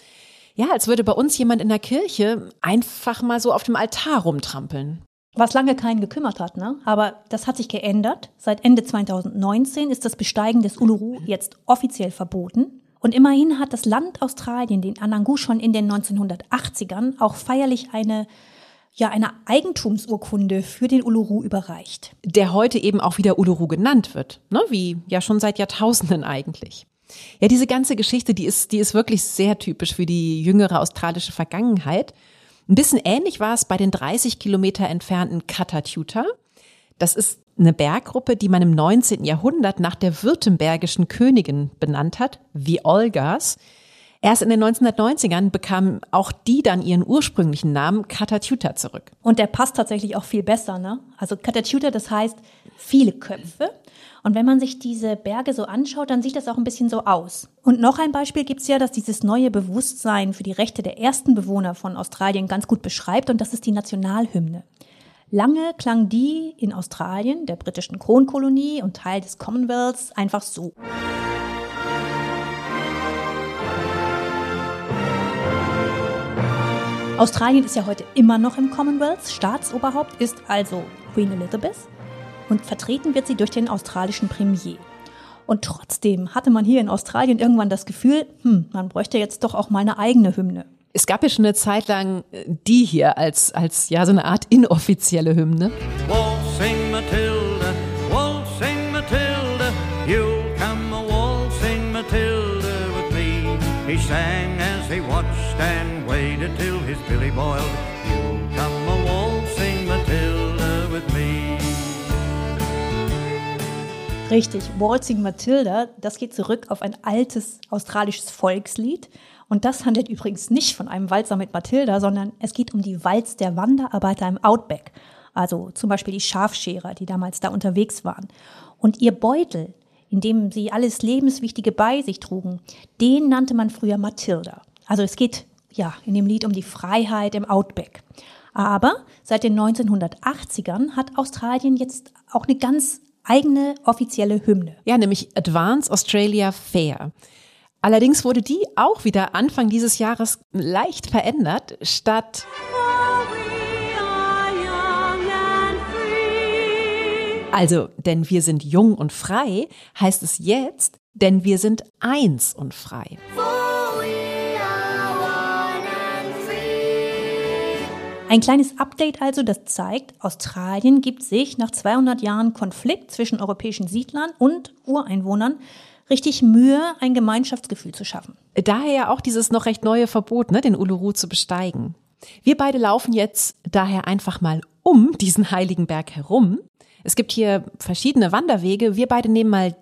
Ja, als würde bei uns jemand in der Kirche einfach mal so auf dem Altar rumtrampeln. Was lange keinen gekümmert hat, ne? Aber das hat sich geändert. Seit Ende 2019 ist das Besteigen des Uluru jetzt offiziell verboten. Und immerhin hat das Land Australien den Anangu schon in den 1980ern auch feierlich eine ja eine Eigentumsurkunde für den Uluru überreicht. Der heute eben auch wieder Uluru genannt wird, ne? wie ja schon seit Jahrtausenden eigentlich. Ja, diese ganze Geschichte, die ist, die ist wirklich sehr typisch für die jüngere australische Vergangenheit. Ein bisschen ähnlich war es bei den 30 Kilometer entfernten Katatuta. Das ist eine Berggruppe, die man im 19. Jahrhundert nach der württembergischen Königin benannt hat, wie Olgas. Erst in den 1990ern bekamen auch die dann ihren ursprünglichen Namen Katatuta zurück. Und der passt tatsächlich auch viel besser, ne? Also Katatuta, das heißt viele Köpfe. Und wenn man sich diese Berge so anschaut, dann sieht das auch ein bisschen so aus. Und noch ein Beispiel gibt's ja, dass dieses neue Bewusstsein für die Rechte der ersten Bewohner von Australien ganz gut beschreibt, und das ist die Nationalhymne. Lange klang die in Australien, der britischen Kronkolonie und Teil des Commonwealths, einfach so. Australien ist ja heute immer noch im Commonwealth. Staatsoberhaupt ist also Queen Elizabeth und vertreten wird sie durch den australischen Premier. Und trotzdem hatte man hier in Australien irgendwann das Gefühl, hm, man bräuchte jetzt doch auch mal eine eigene Hymne. Es gab ja schon eine Zeit lang äh, die hier als, als ja so eine Art inoffizielle Hymne. Waltzing Matilda, waltzing Matilda, you'll come a waltzing Matilda with me. He sang as he watched and waited till his billy boiled. Richtig, Waltzing Matilda, das geht zurück auf ein altes australisches Volkslied. Und das handelt übrigens nicht von einem Walzer mit Matilda, sondern es geht um die Walz der Wanderarbeiter im Outback. Also zum Beispiel die Schafscherer, die damals da unterwegs waren. Und ihr Beutel, in dem sie alles Lebenswichtige bei sich trugen, den nannte man früher Matilda. Also es geht ja in dem Lied um die Freiheit im Outback. Aber seit den 1980ern hat Australien jetzt auch eine ganz eigene offizielle Hymne. Ja, nämlich Advance Australia Fair. Allerdings wurde die auch wieder Anfang dieses Jahres leicht verändert, statt Also, denn wir sind jung und frei, heißt es jetzt, denn wir sind eins und frei. Ein kleines Update also, das zeigt, Australien gibt sich nach 200 Jahren Konflikt zwischen europäischen Siedlern und Ureinwohnern richtig Mühe, ein Gemeinschaftsgefühl zu schaffen. Daher ja auch dieses noch recht neue Verbot, ne, den Uluru zu besteigen. Wir beide laufen jetzt daher einfach mal um diesen heiligen Berg herum. Es gibt hier verschiedene Wanderwege. Wir beide nehmen mal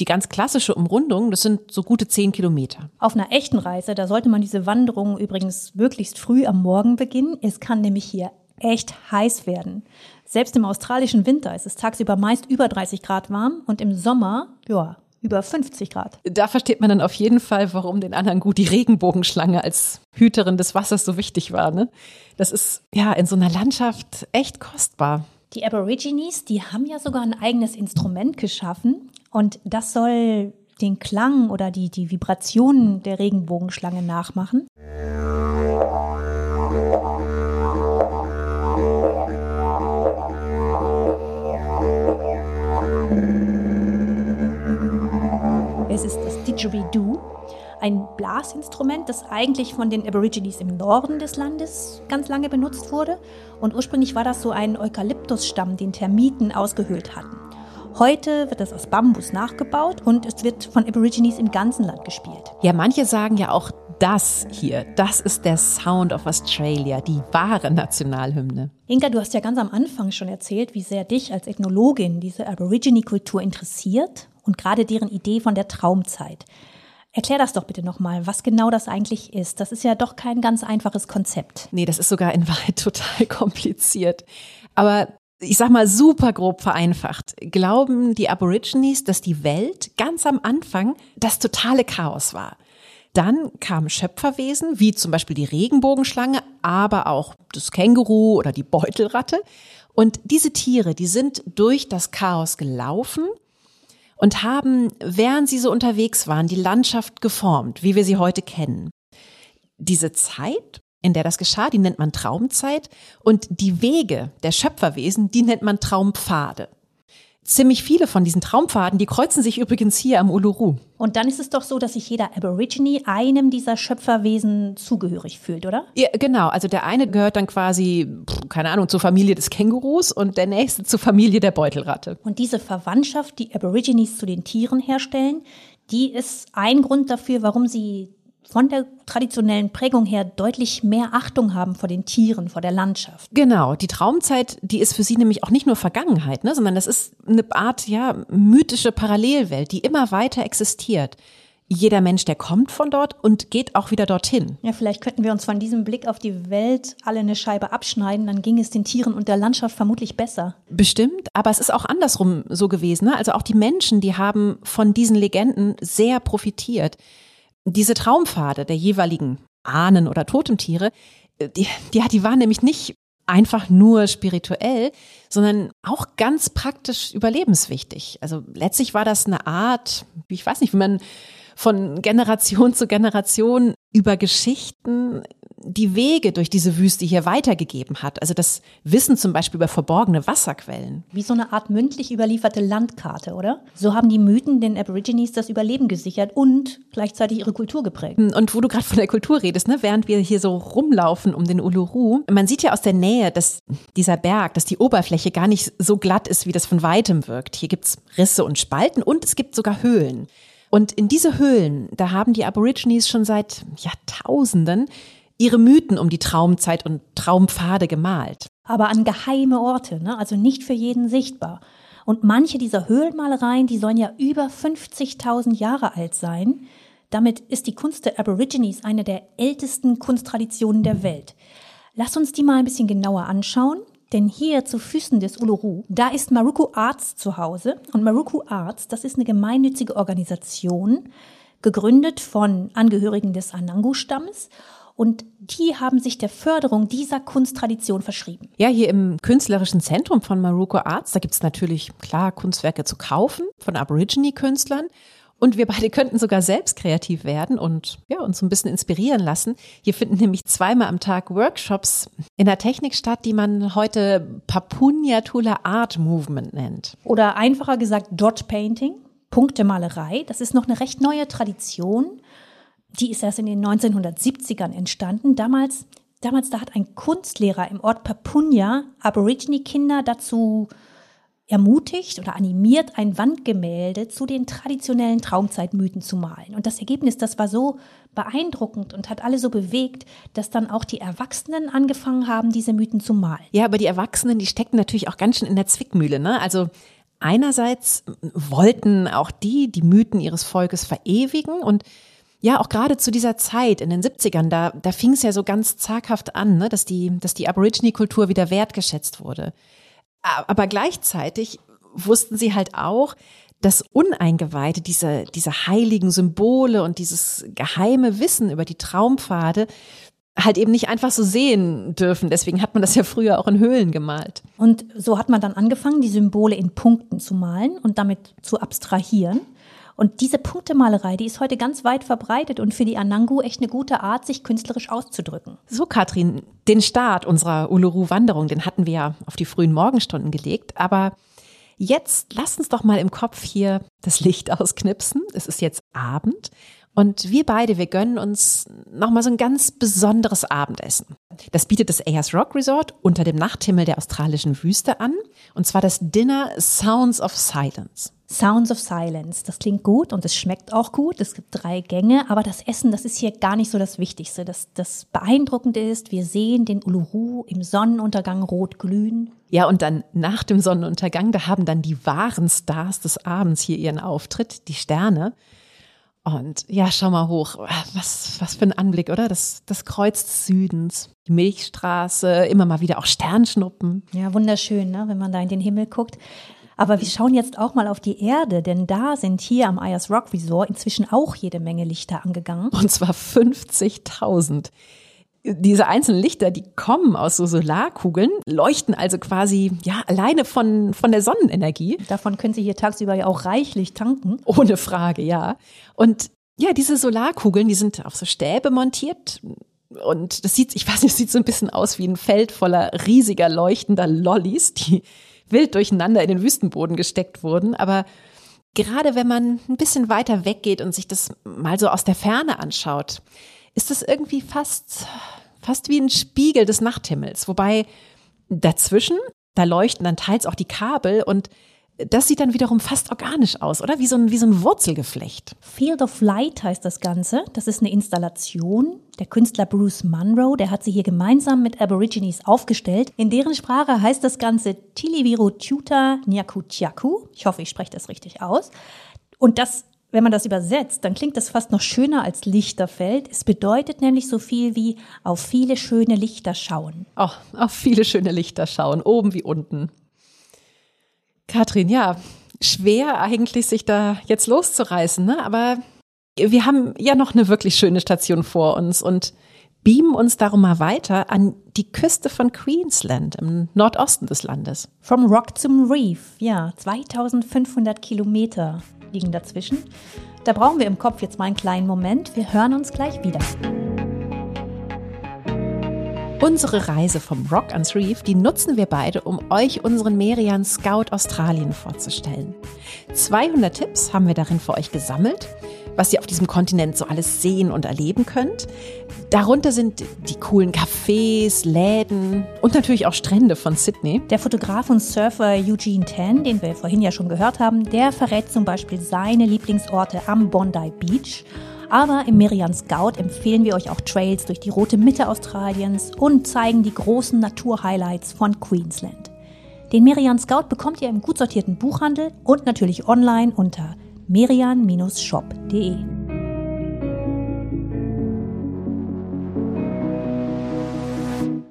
die ganz klassische Umrundung, das sind so gute zehn Kilometer. Auf einer echten Reise, da sollte man diese Wanderung übrigens möglichst früh am Morgen beginnen. Es kann nämlich hier echt heiß werden. Selbst im australischen Winter ist es tagsüber meist über 30 Grad warm und im Sommer, ja, über 50 Grad. Da versteht man dann auf jeden Fall, warum den Anangu die Regenbogenschlange als Hüterin des Wassers so wichtig war. Ne? Das ist ja in so einer Landschaft echt kostbar. Die Aborigines, die haben ja sogar ein eigenes Instrument geschaffen und das soll den Klang oder die, die Vibrationen der Regenbogenschlange nachmachen. Es ist das Didgeridoo, ein Blasinstrument, das eigentlich von den Aborigines im Norden des Landes ganz lange benutzt wurde. Und ursprünglich war das so ein Eukalyptusstamm, den Termiten ausgehöhlt hatten. Heute wird das aus Bambus nachgebaut und es wird von Aborigines im ganzen Land gespielt. Ja, manche sagen ja auch, das hier, das ist der Sound of Australia, die wahre Nationalhymne. Inga, du hast ja ganz am Anfang schon erzählt, wie sehr dich als Ethnologin diese Aborigine-Kultur interessiert und gerade deren Idee von der Traumzeit. Erklär das doch bitte nochmal, was genau das eigentlich ist. Das ist ja doch kein ganz einfaches Konzept. Nee, das ist sogar in Wahrheit total kompliziert. Aber ich sag mal super grob vereinfacht, glauben die Aborigines, dass die Welt ganz am Anfang das totale Chaos war. Dann kamen Schöpferwesen, wie zum Beispiel die Regenbogenschlange, aber auch das Känguru oder die Beutelratte. Und diese Tiere, die sind durch das Chaos gelaufen und haben, während sie so unterwegs waren, die Landschaft geformt, wie wir sie heute kennen. Diese Zeit, in der das geschah, die nennt man Traumzeit und die Wege der Schöpferwesen, die nennt man Traumpfade. Ziemlich viele von diesen Traumpfaden, die kreuzen sich übrigens hier am Uluru. Und dann ist es doch so, dass sich jeder Aborigine einem dieser Schöpferwesen zugehörig fühlt, oder? Ja, genau. Also der eine gehört dann quasi, keine Ahnung, zur Familie des Kängurus und der nächste zur Familie der Beutelratte. Und diese Verwandtschaft, die Aborigines zu den Tieren herstellen, die ist ein Grund dafür, warum sie von der traditionellen Prägung her deutlich mehr Achtung haben vor den Tieren, vor der Landschaft. Genau, die Traumzeit, die ist für sie nämlich auch nicht nur Vergangenheit, ne, sondern das ist eine Art ja mythische Parallelwelt, die immer weiter existiert. Jeder Mensch, der kommt von dort und geht auch wieder dorthin. Ja, vielleicht könnten wir uns von diesem Blick auf die Welt alle eine Scheibe abschneiden, dann ging es den Tieren und der Landschaft vermutlich besser. Bestimmt, aber es ist auch andersrum so gewesen. Ne? Also auch die Menschen, die haben von diesen Legenden sehr profitiert. Diese Traumpfade der jeweiligen Ahnen oder Totemtiere, äh, die, die, die waren nämlich nicht einfach nur spirituell, sondern auch ganz praktisch überlebenswichtig. Also letztlich war das eine Art, ich weiß nicht, wie man von Generation zu Generation über Geschichten die Wege durch diese Wüste hier weitergegeben hat. Also das Wissen zum Beispiel über verborgene Wasserquellen. Wie so eine Art mündlich überlieferte Landkarte, oder? So haben die Mythen den Aborigines das Überleben gesichert und gleichzeitig ihre Kultur geprägt. Und wo du gerade von der Kultur redest, ne, während wir hier so rumlaufen um den Uluru, man sieht ja aus der Nähe, dass dieser Berg, dass die Oberfläche gar nicht so glatt ist, wie das von weitem wirkt. Hier gibt's Risse und Spalten und es gibt sogar Höhlen. Und in diese Höhlen, da haben die Aborigines schon seit Jahrtausenden ihre Mythen um die Traumzeit und Traumpfade gemalt. Aber an geheime Orte, ne? also nicht für jeden sichtbar. Und manche dieser Höhlenmalereien, die sollen ja über 50.000 Jahre alt sein. Damit ist die Kunst der Aborigines eine der ältesten Kunsttraditionen der Welt. Lass uns die mal ein bisschen genauer anschauen. Denn hier zu Füßen des Uluru, da ist Maruku Arts zu Hause. Und Maruku Arts, das ist eine gemeinnützige Organisation, gegründet von Angehörigen des Anangu-Stammes. Und die haben sich der Förderung dieser Kunsttradition verschrieben. Ja, hier im künstlerischen Zentrum von Maruko Arts, da gibt es natürlich klar Kunstwerke zu kaufen von Aborigine-Künstlern. Und wir beide könnten sogar selbst kreativ werden und ja, uns ein bisschen inspirieren lassen. Hier finden nämlich zweimal am Tag Workshops in der Technik statt, die man heute Papunya Tula Art Movement nennt. Oder einfacher gesagt Dot Painting, Punktemalerei. Das ist noch eine recht neue Tradition die ist erst in den 1970ern entstanden. Damals, damals da hat ein Kunstlehrer im Ort Papunya Aborigine-Kinder dazu ermutigt oder animiert, ein Wandgemälde zu den traditionellen Traumzeitmythen zu malen. Und das Ergebnis, das war so beeindruckend und hat alle so bewegt, dass dann auch die Erwachsenen angefangen haben, diese Mythen zu malen. Ja, aber die Erwachsenen, die stecken natürlich auch ganz schön in der Zwickmühle. Ne? Also einerseits wollten auch die die Mythen ihres Volkes verewigen und ja, auch gerade zu dieser Zeit in den 70ern, da, da fing es ja so ganz zaghaft an, ne, dass die, dass die Aborigine-Kultur wieder wertgeschätzt wurde. Aber gleichzeitig wussten sie halt auch, dass Uneingeweihte diese, diese heiligen Symbole und dieses geheime Wissen über die Traumpfade halt eben nicht einfach so sehen dürfen. Deswegen hat man das ja früher auch in Höhlen gemalt. Und so hat man dann angefangen, die Symbole in Punkten zu malen und damit zu abstrahieren. Und diese Punktemalerei, die ist heute ganz weit verbreitet und für die Anangu echt eine gute Art, sich künstlerisch auszudrücken. So, Katrin, den Start unserer Uluru-Wanderung, den hatten wir ja auf die frühen Morgenstunden gelegt. Aber jetzt lass uns doch mal im Kopf hier das Licht ausknipsen. Es ist jetzt Abend. Und wir beide, wir gönnen uns nochmal so ein ganz besonderes Abendessen. Das bietet das Ayers Rock Resort unter dem Nachthimmel der australischen Wüste an. Und zwar das Dinner Sounds of Silence. Sounds of Silence. Das klingt gut und es schmeckt auch gut. Es gibt drei Gänge, aber das Essen, das ist hier gar nicht so das Wichtigste. Das, das Beeindruckende ist, wir sehen den Uluru im Sonnenuntergang rot glühen. Ja, und dann nach dem Sonnenuntergang, da haben dann die wahren Stars des Abends hier ihren Auftritt, die Sterne. Und ja, schau mal hoch. Was, was für ein Anblick, oder? Das, das Kreuz des Südens, die Milchstraße, immer mal wieder auch Sternschnuppen. Ja, wunderschön, ne? wenn man da in den Himmel guckt. Aber wir schauen jetzt auch mal auf die Erde, denn da sind hier am Ayers Rock Resort inzwischen auch jede Menge Lichter angegangen. Und zwar 50.000. Diese einzelnen Lichter, die kommen aus so Solarkugeln, leuchten also quasi ja alleine von von der Sonnenenergie. Davon können Sie hier tagsüber ja auch reichlich tanken. Ohne Frage, ja. Und ja, diese Solarkugeln, die sind auf so Stäbe montiert, Und das sieht, ich weiß nicht, das sieht so ein bisschen aus wie ein Feld voller riesiger leuchtender Lollis, die wild durcheinander in den Wüstenboden gesteckt wurden. Aber gerade wenn man ein bisschen weiter weggeht und sich das mal so aus der Ferne anschaut, ist das irgendwie fast, fast wie ein Spiegel des Nachthimmels. Wobei dazwischen, da leuchten dann teils auch die Kabel und das sieht dann wiederum fast organisch aus, oder? Wie so ein, wie so ein Wurzelgeflecht. Field of Light heißt das Ganze. Das ist eine Installation. Der Künstler Bruce Munro, der hat sie hier gemeinsam mit Aborigines aufgestellt. In deren Sprache heißt das Ganze Tiliviru Tuta Nyakutiaku. Ich hoffe, ich spreche das richtig aus. Und das wenn man das übersetzt, dann klingt das fast noch schöner als Lichterfeld. Es bedeutet nämlich so viel wie auf viele schöne Lichter schauen. Oh, auf viele schöne Lichter schauen, oben wie unten. Katrin, ja, schwer eigentlich, sich da jetzt loszureißen, ne? aber wir haben ja noch eine wirklich schöne Station vor uns und beamen uns darum mal weiter an die Küste von Queensland im Nordosten des Landes. Vom Rock zum Reef, ja, 2500 Kilometer liegen dazwischen. Da brauchen wir im Kopf jetzt mal einen kleinen Moment. Wir hören uns gleich wieder. Unsere Reise vom Rock ans Reef, die nutzen wir beide, um euch unseren Merian Scout Australien vorzustellen. 200 Tipps haben wir darin für euch gesammelt, was ihr auf diesem Kontinent so alles sehen und erleben könnt. Darunter sind die coolen Cafés, Läden und natürlich auch Strände von Sydney. Der Fotograf und Surfer Eugene Tan, den wir vorhin ja schon gehört haben, der verrät zum Beispiel seine Lieblingsorte am Bondi Beach aber im Merian Scout empfehlen wir euch auch Trails durch die rote Mitte Australiens und zeigen die großen Naturhighlights von Queensland. Den Merian Scout bekommt ihr im gut sortierten Buchhandel und natürlich online unter merian-shop.de.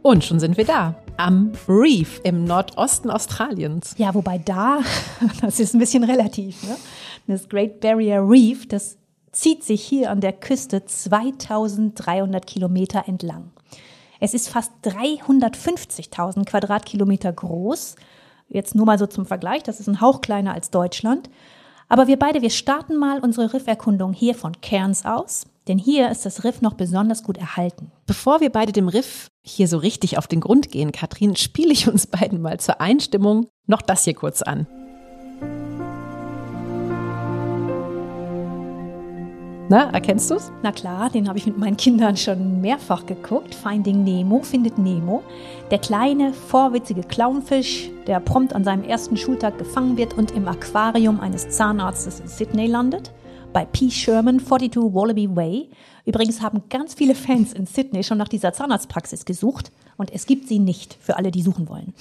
Und schon sind wir da. Am Reef im Nordosten Australiens. Ja, wobei da, das ist ein bisschen relativ, ne? Das Great Barrier Reef, das zieht sich hier an der Küste 2300 Kilometer entlang. Es ist fast 350.000 Quadratkilometer groß. Jetzt nur mal so zum Vergleich, das ist ein Hauch kleiner als Deutschland. Aber wir beide, wir starten mal unsere Rifferkundung hier von Cairns aus, denn hier ist das Riff noch besonders gut erhalten. Bevor wir beide dem Riff hier so richtig auf den Grund gehen, Katrin, spiele ich uns beiden mal zur Einstimmung noch das hier kurz an. Na, erkennst du's? Na klar, den habe ich mit meinen Kindern schon mehrfach geguckt. Finding Nemo findet Nemo. Der kleine, vorwitzige Clownfisch, der prompt an seinem ersten Schultag gefangen wird und im Aquarium eines Zahnarztes in Sydney landet. Bei P. Sherman 42 Wallaby Way. Übrigens haben ganz viele Fans in Sydney schon nach dieser Zahnarztpraxis gesucht und es gibt sie nicht für alle, die suchen wollen.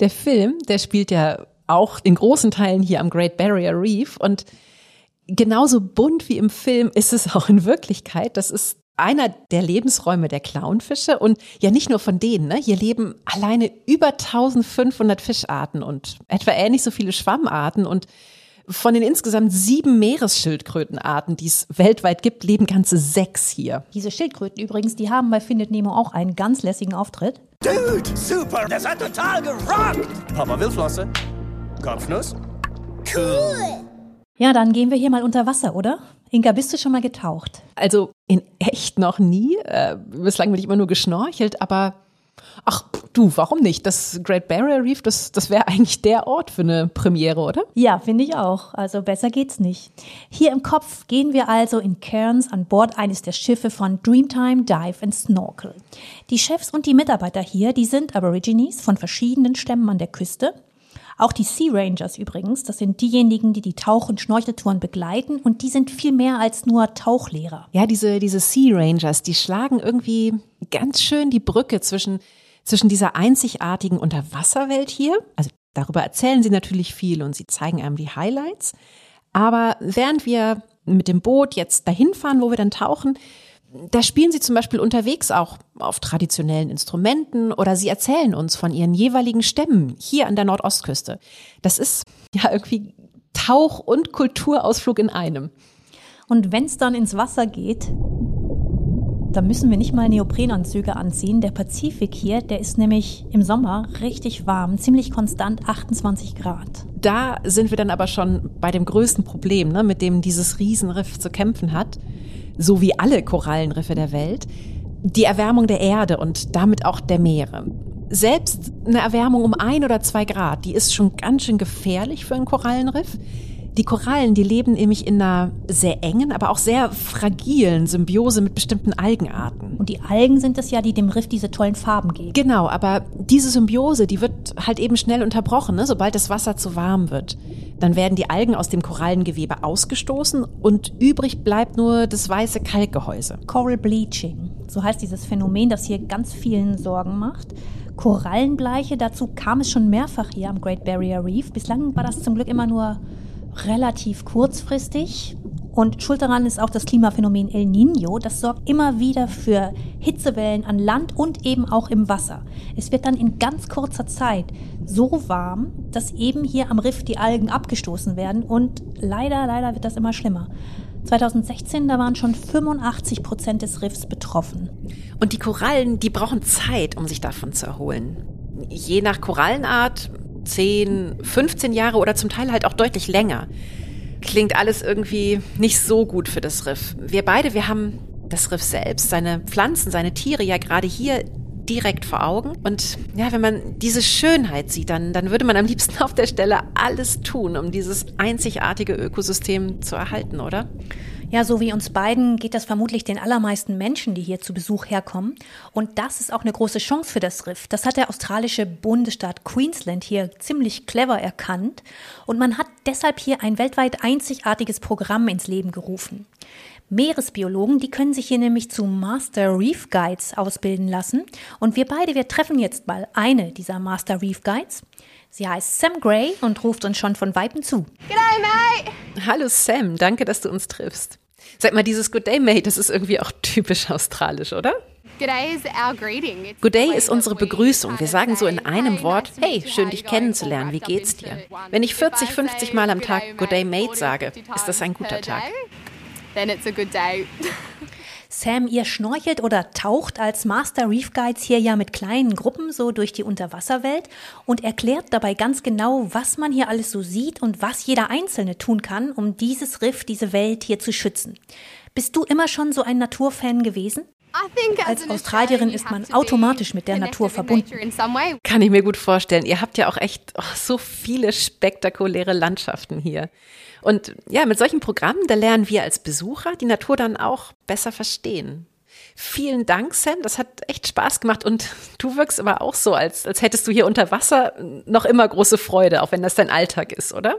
Der Film, der spielt ja auch in großen Teilen hier am Great Barrier Reef und genauso bunt wie im Film ist es auch in Wirklichkeit. Das ist einer der Lebensräume der Clownfische und ja nicht nur von denen. Ne? Hier leben alleine über 1500 Fischarten und etwa ähnlich so viele Schwammarten und von den insgesamt sieben Meeresschildkrötenarten, die es weltweit gibt, leben ganze sechs hier. Diese Schildkröten übrigens, die haben bei Findet Nemo auch einen ganz lässigen Auftritt. Dude, super, das hat total gerockt. Papa will Flosse. Kopfnuss. Cool. Ja, dann gehen wir hier mal unter Wasser, oder? Inga, bist du schon mal getaucht? Also in echt noch nie. Äh, bislang bin ich immer nur geschnorchelt, aber ach du, warum nicht? Das Great Barrier Reef, das, das wäre eigentlich der Ort für eine Premiere, oder? Ja, finde ich auch. Also besser geht's nicht. Hier im Kopf gehen wir also in Cairns an Bord eines der Schiffe von Dreamtime Dive and Snorkel. Die Chefs und die Mitarbeiter hier, die sind Aborigines von verschiedenen Stämmen an der Küste auch die Sea Rangers übrigens, das sind diejenigen, die die Tauch- und Schnorcheltouren begleiten und die sind viel mehr als nur Tauchlehrer. Ja, diese, diese Sea Rangers, die schlagen irgendwie ganz schön die Brücke zwischen, zwischen dieser einzigartigen Unterwasserwelt hier. Also darüber erzählen sie natürlich viel und sie zeigen einem die Highlights. Aber während wir mit dem Boot jetzt dahin fahren, wo wir dann tauchen, da spielen sie zum Beispiel unterwegs auch auf traditionellen Instrumenten oder sie erzählen uns von ihren jeweiligen Stämmen hier an der Nordostküste. Das ist ja irgendwie Tauch- und Kulturausflug in einem. Und wenn es dann ins Wasser geht, dann müssen wir nicht mal Neoprenanzüge anziehen. Der Pazifik hier, der ist nämlich im Sommer richtig warm, ziemlich konstant 28 Grad. Da sind wir dann aber schon bei dem größten Problem, ne, mit dem dieses Riesenriff zu kämpfen hat so wie alle Korallenriffe der Welt. die Erwärmung der Erde und damit auch der Meere. Selbst eine Erwärmung um ein oder zwei Grad, die ist schon ganz schön gefährlich für ein Korallenriff. Die Korallen, die leben nämlich in einer sehr engen, aber auch sehr fragilen Symbiose mit bestimmten Algenarten. Und die Algen sind es ja, die dem Riff diese tollen Farben geben. Genau, aber diese Symbiose, die wird halt eben schnell unterbrochen, ne, sobald das Wasser zu warm wird. Dann werden die Algen aus dem Korallengewebe ausgestoßen und übrig bleibt nur das weiße Kalkgehäuse. Coral Bleaching, so heißt dieses Phänomen, das hier ganz vielen Sorgen macht. Korallenbleiche, dazu kam es schon mehrfach hier am Great Barrier Reef. Bislang war das zum Glück immer nur relativ kurzfristig. Und schuld daran ist auch das Klimaphänomen El Nino. Das sorgt immer wieder für Hitzewellen an Land und eben auch im Wasser. Es wird dann in ganz kurzer Zeit so warm, dass eben hier am Riff die Algen abgestoßen werden. Und leider, leider wird das immer schlimmer. 2016, da waren schon 85 Prozent des Riffs betroffen. Und die Korallen, die brauchen Zeit, um sich davon zu erholen. Je nach Korallenart 10, 15 Jahre oder zum Teil halt auch deutlich länger. Klingt alles irgendwie nicht so gut für das Riff. Wir beide, wir haben das Riff selbst, seine Pflanzen, seine Tiere ja gerade hier direkt vor Augen. Und ja, wenn man diese Schönheit sieht, dann, dann würde man am liebsten auf der Stelle alles tun, um dieses einzigartige Ökosystem zu erhalten, oder? Ja, so wie uns beiden geht das vermutlich den allermeisten Menschen, die hier zu Besuch herkommen. Und das ist auch eine große Chance für das Riff. Das hat der australische Bundesstaat Queensland hier ziemlich clever erkannt. Und man hat deshalb hier ein weltweit einzigartiges Programm ins Leben gerufen. Meeresbiologen, die können sich hier nämlich zu Master Reef Guides ausbilden lassen. Und wir beide, wir treffen jetzt mal eine dieser Master Reef Guides. Sie heißt Sam Gray und ruft uns schon von Weitem zu. G'day, mate! Hallo Sam, danke, dass du uns triffst. Sag mal, dieses Good Day, Mate, das ist irgendwie auch typisch australisch, oder? Good Day ist unsere Begrüßung. Wir sagen so in einem Wort, hey, schön dich kennenzulernen, wie geht's dir? Wenn ich 40, 50 Mal am Tag Good Day, Mate sage, ist das ein guter Tag. Sam, ihr schnorchelt oder taucht als Master Reef Guides hier ja mit kleinen Gruppen so durch die Unterwasserwelt und erklärt dabei ganz genau, was man hier alles so sieht und was jeder Einzelne tun kann, um dieses Riff, diese Welt hier zu schützen. Bist du immer schon so ein Naturfan gewesen? Als Australierin ist man automatisch mit der Natur verbunden. Kann ich mir gut vorstellen. Ihr habt ja auch echt oh, so viele spektakuläre Landschaften hier. Und ja, mit solchen Programmen, da lernen wir als Besucher die Natur dann auch besser verstehen. Vielen Dank, Sam. Das hat echt Spaß gemacht. Und du wirkst aber auch so, als, als hättest du hier unter Wasser noch immer große Freude, auch wenn das dein Alltag ist, oder?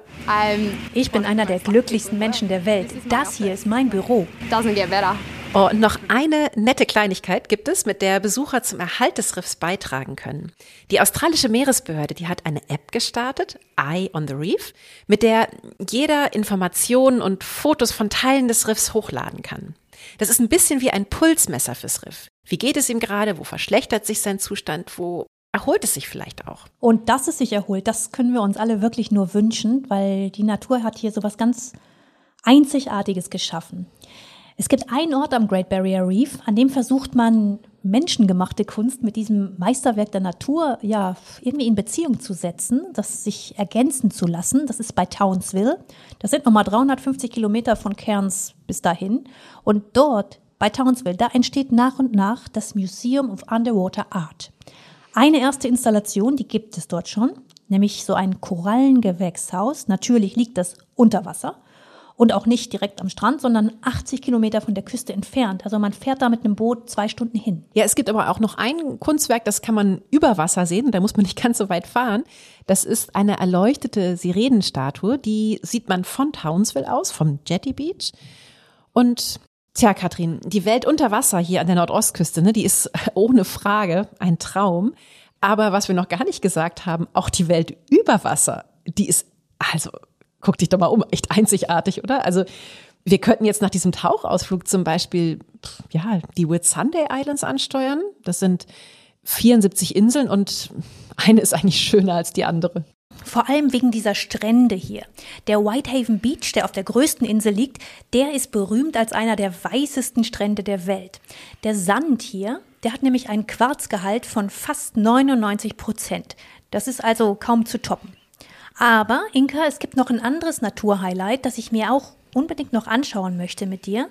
Ich bin einer der glücklichsten Menschen der Welt. Das hier ist mein Büro. Doesn't get better. Oh, und noch eine nette Kleinigkeit gibt es, mit der Besucher zum Erhalt des Riffs beitragen können. Die australische Meeresbehörde, die hat eine App gestartet, Eye on the Reef, mit der jeder Informationen und Fotos von Teilen des Riffs hochladen kann. Das ist ein bisschen wie ein Pulsmesser fürs Riff. Wie geht es ihm gerade? Wo verschlechtert sich sein Zustand? Wo erholt es sich vielleicht auch? Und dass es sich erholt, das können wir uns alle wirklich nur wünschen, weil die Natur hat hier sowas ganz Einzigartiges geschaffen. Es gibt einen Ort am Great Barrier Reef, an dem versucht man menschengemachte Kunst mit diesem Meisterwerk der Natur ja irgendwie in Beziehung zu setzen, das sich ergänzen zu lassen. Das ist bei Townsville. Das sind nochmal 350 Kilometer von Cairns bis dahin. Und dort bei Townsville, da entsteht nach und nach das Museum of Underwater Art. Eine erste Installation, die gibt es dort schon, nämlich so ein Korallengewächshaus. Natürlich liegt das unter Wasser und auch nicht direkt am Strand, sondern 80 Kilometer von der Küste entfernt. Also man fährt da mit einem Boot zwei Stunden hin. Ja, es gibt aber auch noch ein Kunstwerk, das kann man über Wasser sehen. Da muss man nicht ganz so weit fahren. Das ist eine erleuchtete Sirenenstatue. Die sieht man von Townsville aus, vom Jetty Beach. Und Tja, Katrin, die Welt unter Wasser hier an der Nordostküste, ne, die ist ohne Frage ein Traum. Aber was wir noch gar nicht gesagt haben, auch die Welt über Wasser, die ist also guck dich doch mal um, echt einzigartig, oder? Also wir könnten jetzt nach diesem Tauchausflug zum Beispiel ja die Whitsunday Islands ansteuern. Das sind 74 Inseln und eine ist eigentlich schöner als die andere. Vor allem wegen dieser Strände hier. Der Whitehaven Beach, der auf der größten Insel liegt, der ist berühmt als einer der weißesten Strände der Welt. Der Sand hier, der hat nämlich einen Quarzgehalt von fast 99 Prozent. Das ist also kaum zu toppen. Aber, Inka, es gibt noch ein anderes Naturhighlight, das ich mir auch unbedingt noch anschauen möchte mit dir.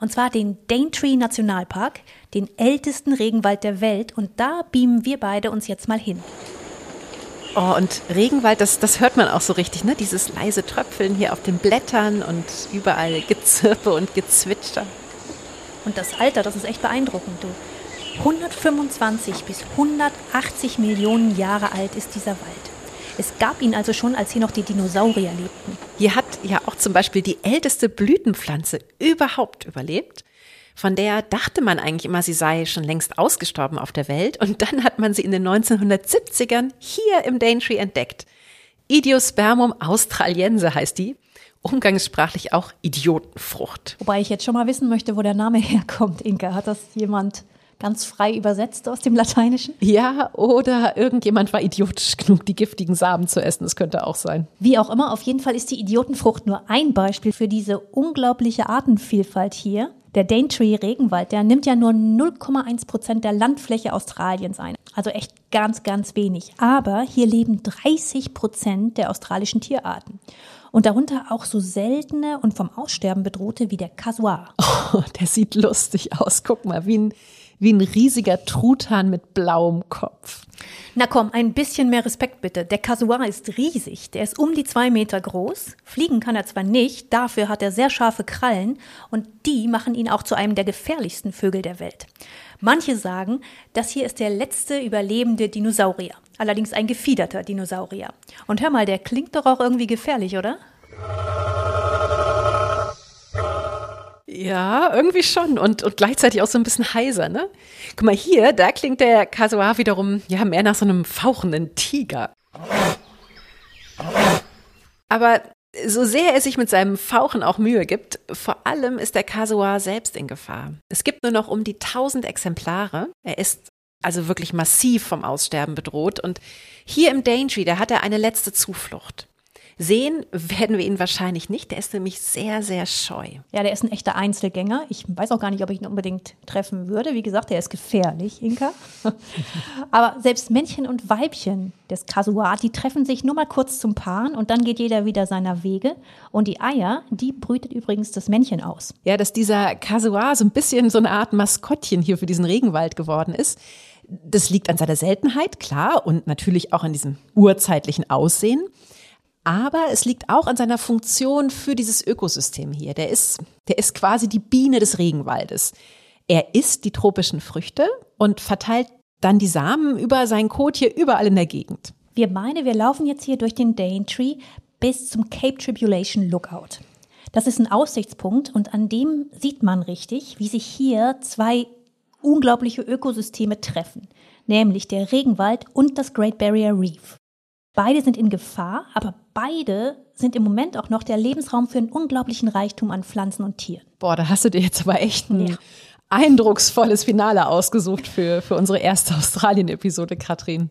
Und zwar den Daintree Nationalpark, den ältesten Regenwald der Welt. Und da beamen wir beide uns jetzt mal hin. Oh, und Regenwald, das, das hört man auch so richtig, ne? Dieses leise Tröpfeln hier auf den Blättern und überall Gezirpe und Gezwitscher. Und das Alter, das ist echt beeindruckend, du. 125 bis 180 Millionen Jahre alt ist dieser Wald. Es gab ihn also schon, als hier noch die Dinosaurier lebten. Hier hat ja auch zum Beispiel die älteste Blütenpflanze überhaupt überlebt. Von der dachte man eigentlich immer, sie sei schon längst ausgestorben auf der Welt. Und dann hat man sie in den 1970ern hier im Daintree entdeckt. Idiospermum australiense heißt die. Umgangssprachlich auch Idiotenfrucht. Wobei ich jetzt schon mal wissen möchte, wo der Name herkommt, Inka. Hat das jemand ganz frei übersetzt aus dem Lateinischen? Ja, oder irgendjemand war idiotisch genug, die giftigen Samen zu essen. Das könnte auch sein. Wie auch immer, auf jeden Fall ist die Idiotenfrucht nur ein Beispiel für diese unglaubliche Artenvielfalt hier. Der Daintree Regenwald, der nimmt ja nur 0,1 Prozent der Landfläche Australiens ein. Also echt ganz, ganz wenig. Aber hier leben 30 Prozent der australischen Tierarten. Und darunter auch so seltene und vom Aussterben bedrohte wie der Kasuar. Oh, der sieht lustig aus. Guck mal, wie ein wie ein riesiger Truthahn mit blauem Kopf. Na komm, ein bisschen mehr Respekt bitte. Der Kasuar ist riesig. Der ist um die zwei Meter groß. Fliegen kann er zwar nicht, dafür hat er sehr scharfe Krallen und die machen ihn auch zu einem der gefährlichsten Vögel der Welt. Manche sagen, das hier ist der letzte überlebende Dinosaurier. Allerdings ein gefiederter Dinosaurier. Und hör mal, der klingt doch auch irgendwie gefährlich, oder? Ja, irgendwie schon. Und, und gleichzeitig auch so ein bisschen heiser, ne? Guck mal hier, da klingt der Kasuar wiederum, ja, mehr nach so einem fauchenden Tiger. Aber so sehr er sich mit seinem Fauchen auch Mühe gibt, vor allem ist der Kasuar selbst in Gefahr. Es gibt nur noch um die 1000 Exemplare. Er ist also wirklich massiv vom Aussterben bedroht. Und hier im Daintree, da hat er eine letzte Zuflucht. Sehen werden wir ihn wahrscheinlich nicht. Der ist nämlich sehr, sehr scheu. Ja, der ist ein echter Einzelgänger. Ich weiß auch gar nicht, ob ich ihn unbedingt treffen würde. Wie gesagt, der ist gefährlich, Inka. Aber selbst Männchen und Weibchen des Kasuar, die treffen sich nur mal kurz zum Paaren und dann geht jeder wieder seiner Wege. Und die Eier, die brütet übrigens das Männchen aus. Ja, dass dieser Kasuar so ein bisschen so eine Art Maskottchen hier für diesen Regenwald geworden ist. Das liegt an seiner Seltenheit, klar, und natürlich auch an diesem urzeitlichen Aussehen. Aber es liegt auch an seiner Funktion für dieses Ökosystem hier. Der ist, der ist quasi die Biene des Regenwaldes. Er isst die tropischen Früchte und verteilt dann die Samen über seinen Kot hier überall in der Gegend. Wir meine, wir laufen jetzt hier durch den Daintree bis zum Cape Tribulation Lookout. Das ist ein Aussichtspunkt und an dem sieht man richtig, wie sich hier zwei unglaubliche Ökosysteme treffen, nämlich der Regenwald und das Great Barrier Reef. Beide sind in Gefahr, aber beide sind im Moment auch noch der Lebensraum für einen unglaublichen Reichtum an Pflanzen und Tieren. Boah, da hast du dir jetzt aber echt ein ja. eindrucksvolles Finale ausgesucht für, für unsere erste Australien-Episode, Katrin.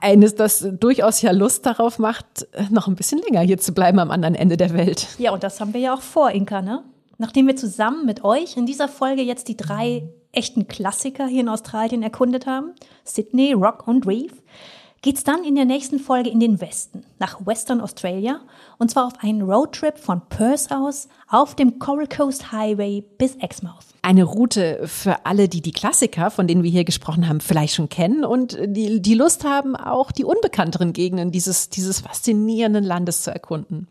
Eines, das durchaus ja Lust darauf macht, noch ein bisschen länger hier zu bleiben am anderen Ende der Welt. Ja, und das haben wir ja auch vor, Inka, ne? Nachdem wir zusammen mit euch in dieser Folge jetzt die drei echten Klassiker hier in Australien erkundet haben, Sydney, Rock und Reef, geht's dann in der nächsten Folge in den Westen, nach Western Australia, und zwar auf einen Roadtrip von Perth aus auf dem Coral Coast Highway bis Exmouth. Eine Route für alle, die die Klassiker, von denen wir hier gesprochen haben, vielleicht schon kennen und die, die Lust haben, auch die unbekannteren Gegenden dieses, dieses faszinierenden Landes zu erkunden.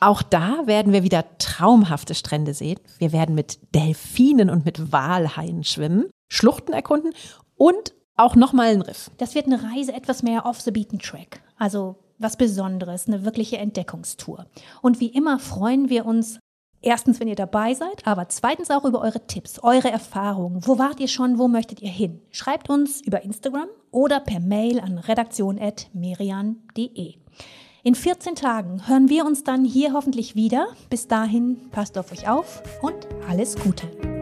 Auch da werden wir wieder traumhafte Strände sehen. Wir werden mit Delfinen und mit Walhaien schwimmen, Schluchten erkunden und auch nochmal ein Riff. Das wird eine Reise etwas mehr off the beaten track. Also was Besonderes, eine wirkliche Entdeckungstour. Und wie immer freuen wir uns Erstens, wenn ihr dabei seid, aber zweitens auch über eure Tipps, eure Erfahrungen. Wo wart ihr schon? Wo möchtet ihr hin? Schreibt uns über Instagram oder per Mail an redaktion.merian.de. In 14 Tagen hören wir uns dann hier hoffentlich wieder. Bis dahin, passt auf euch auf und alles Gute.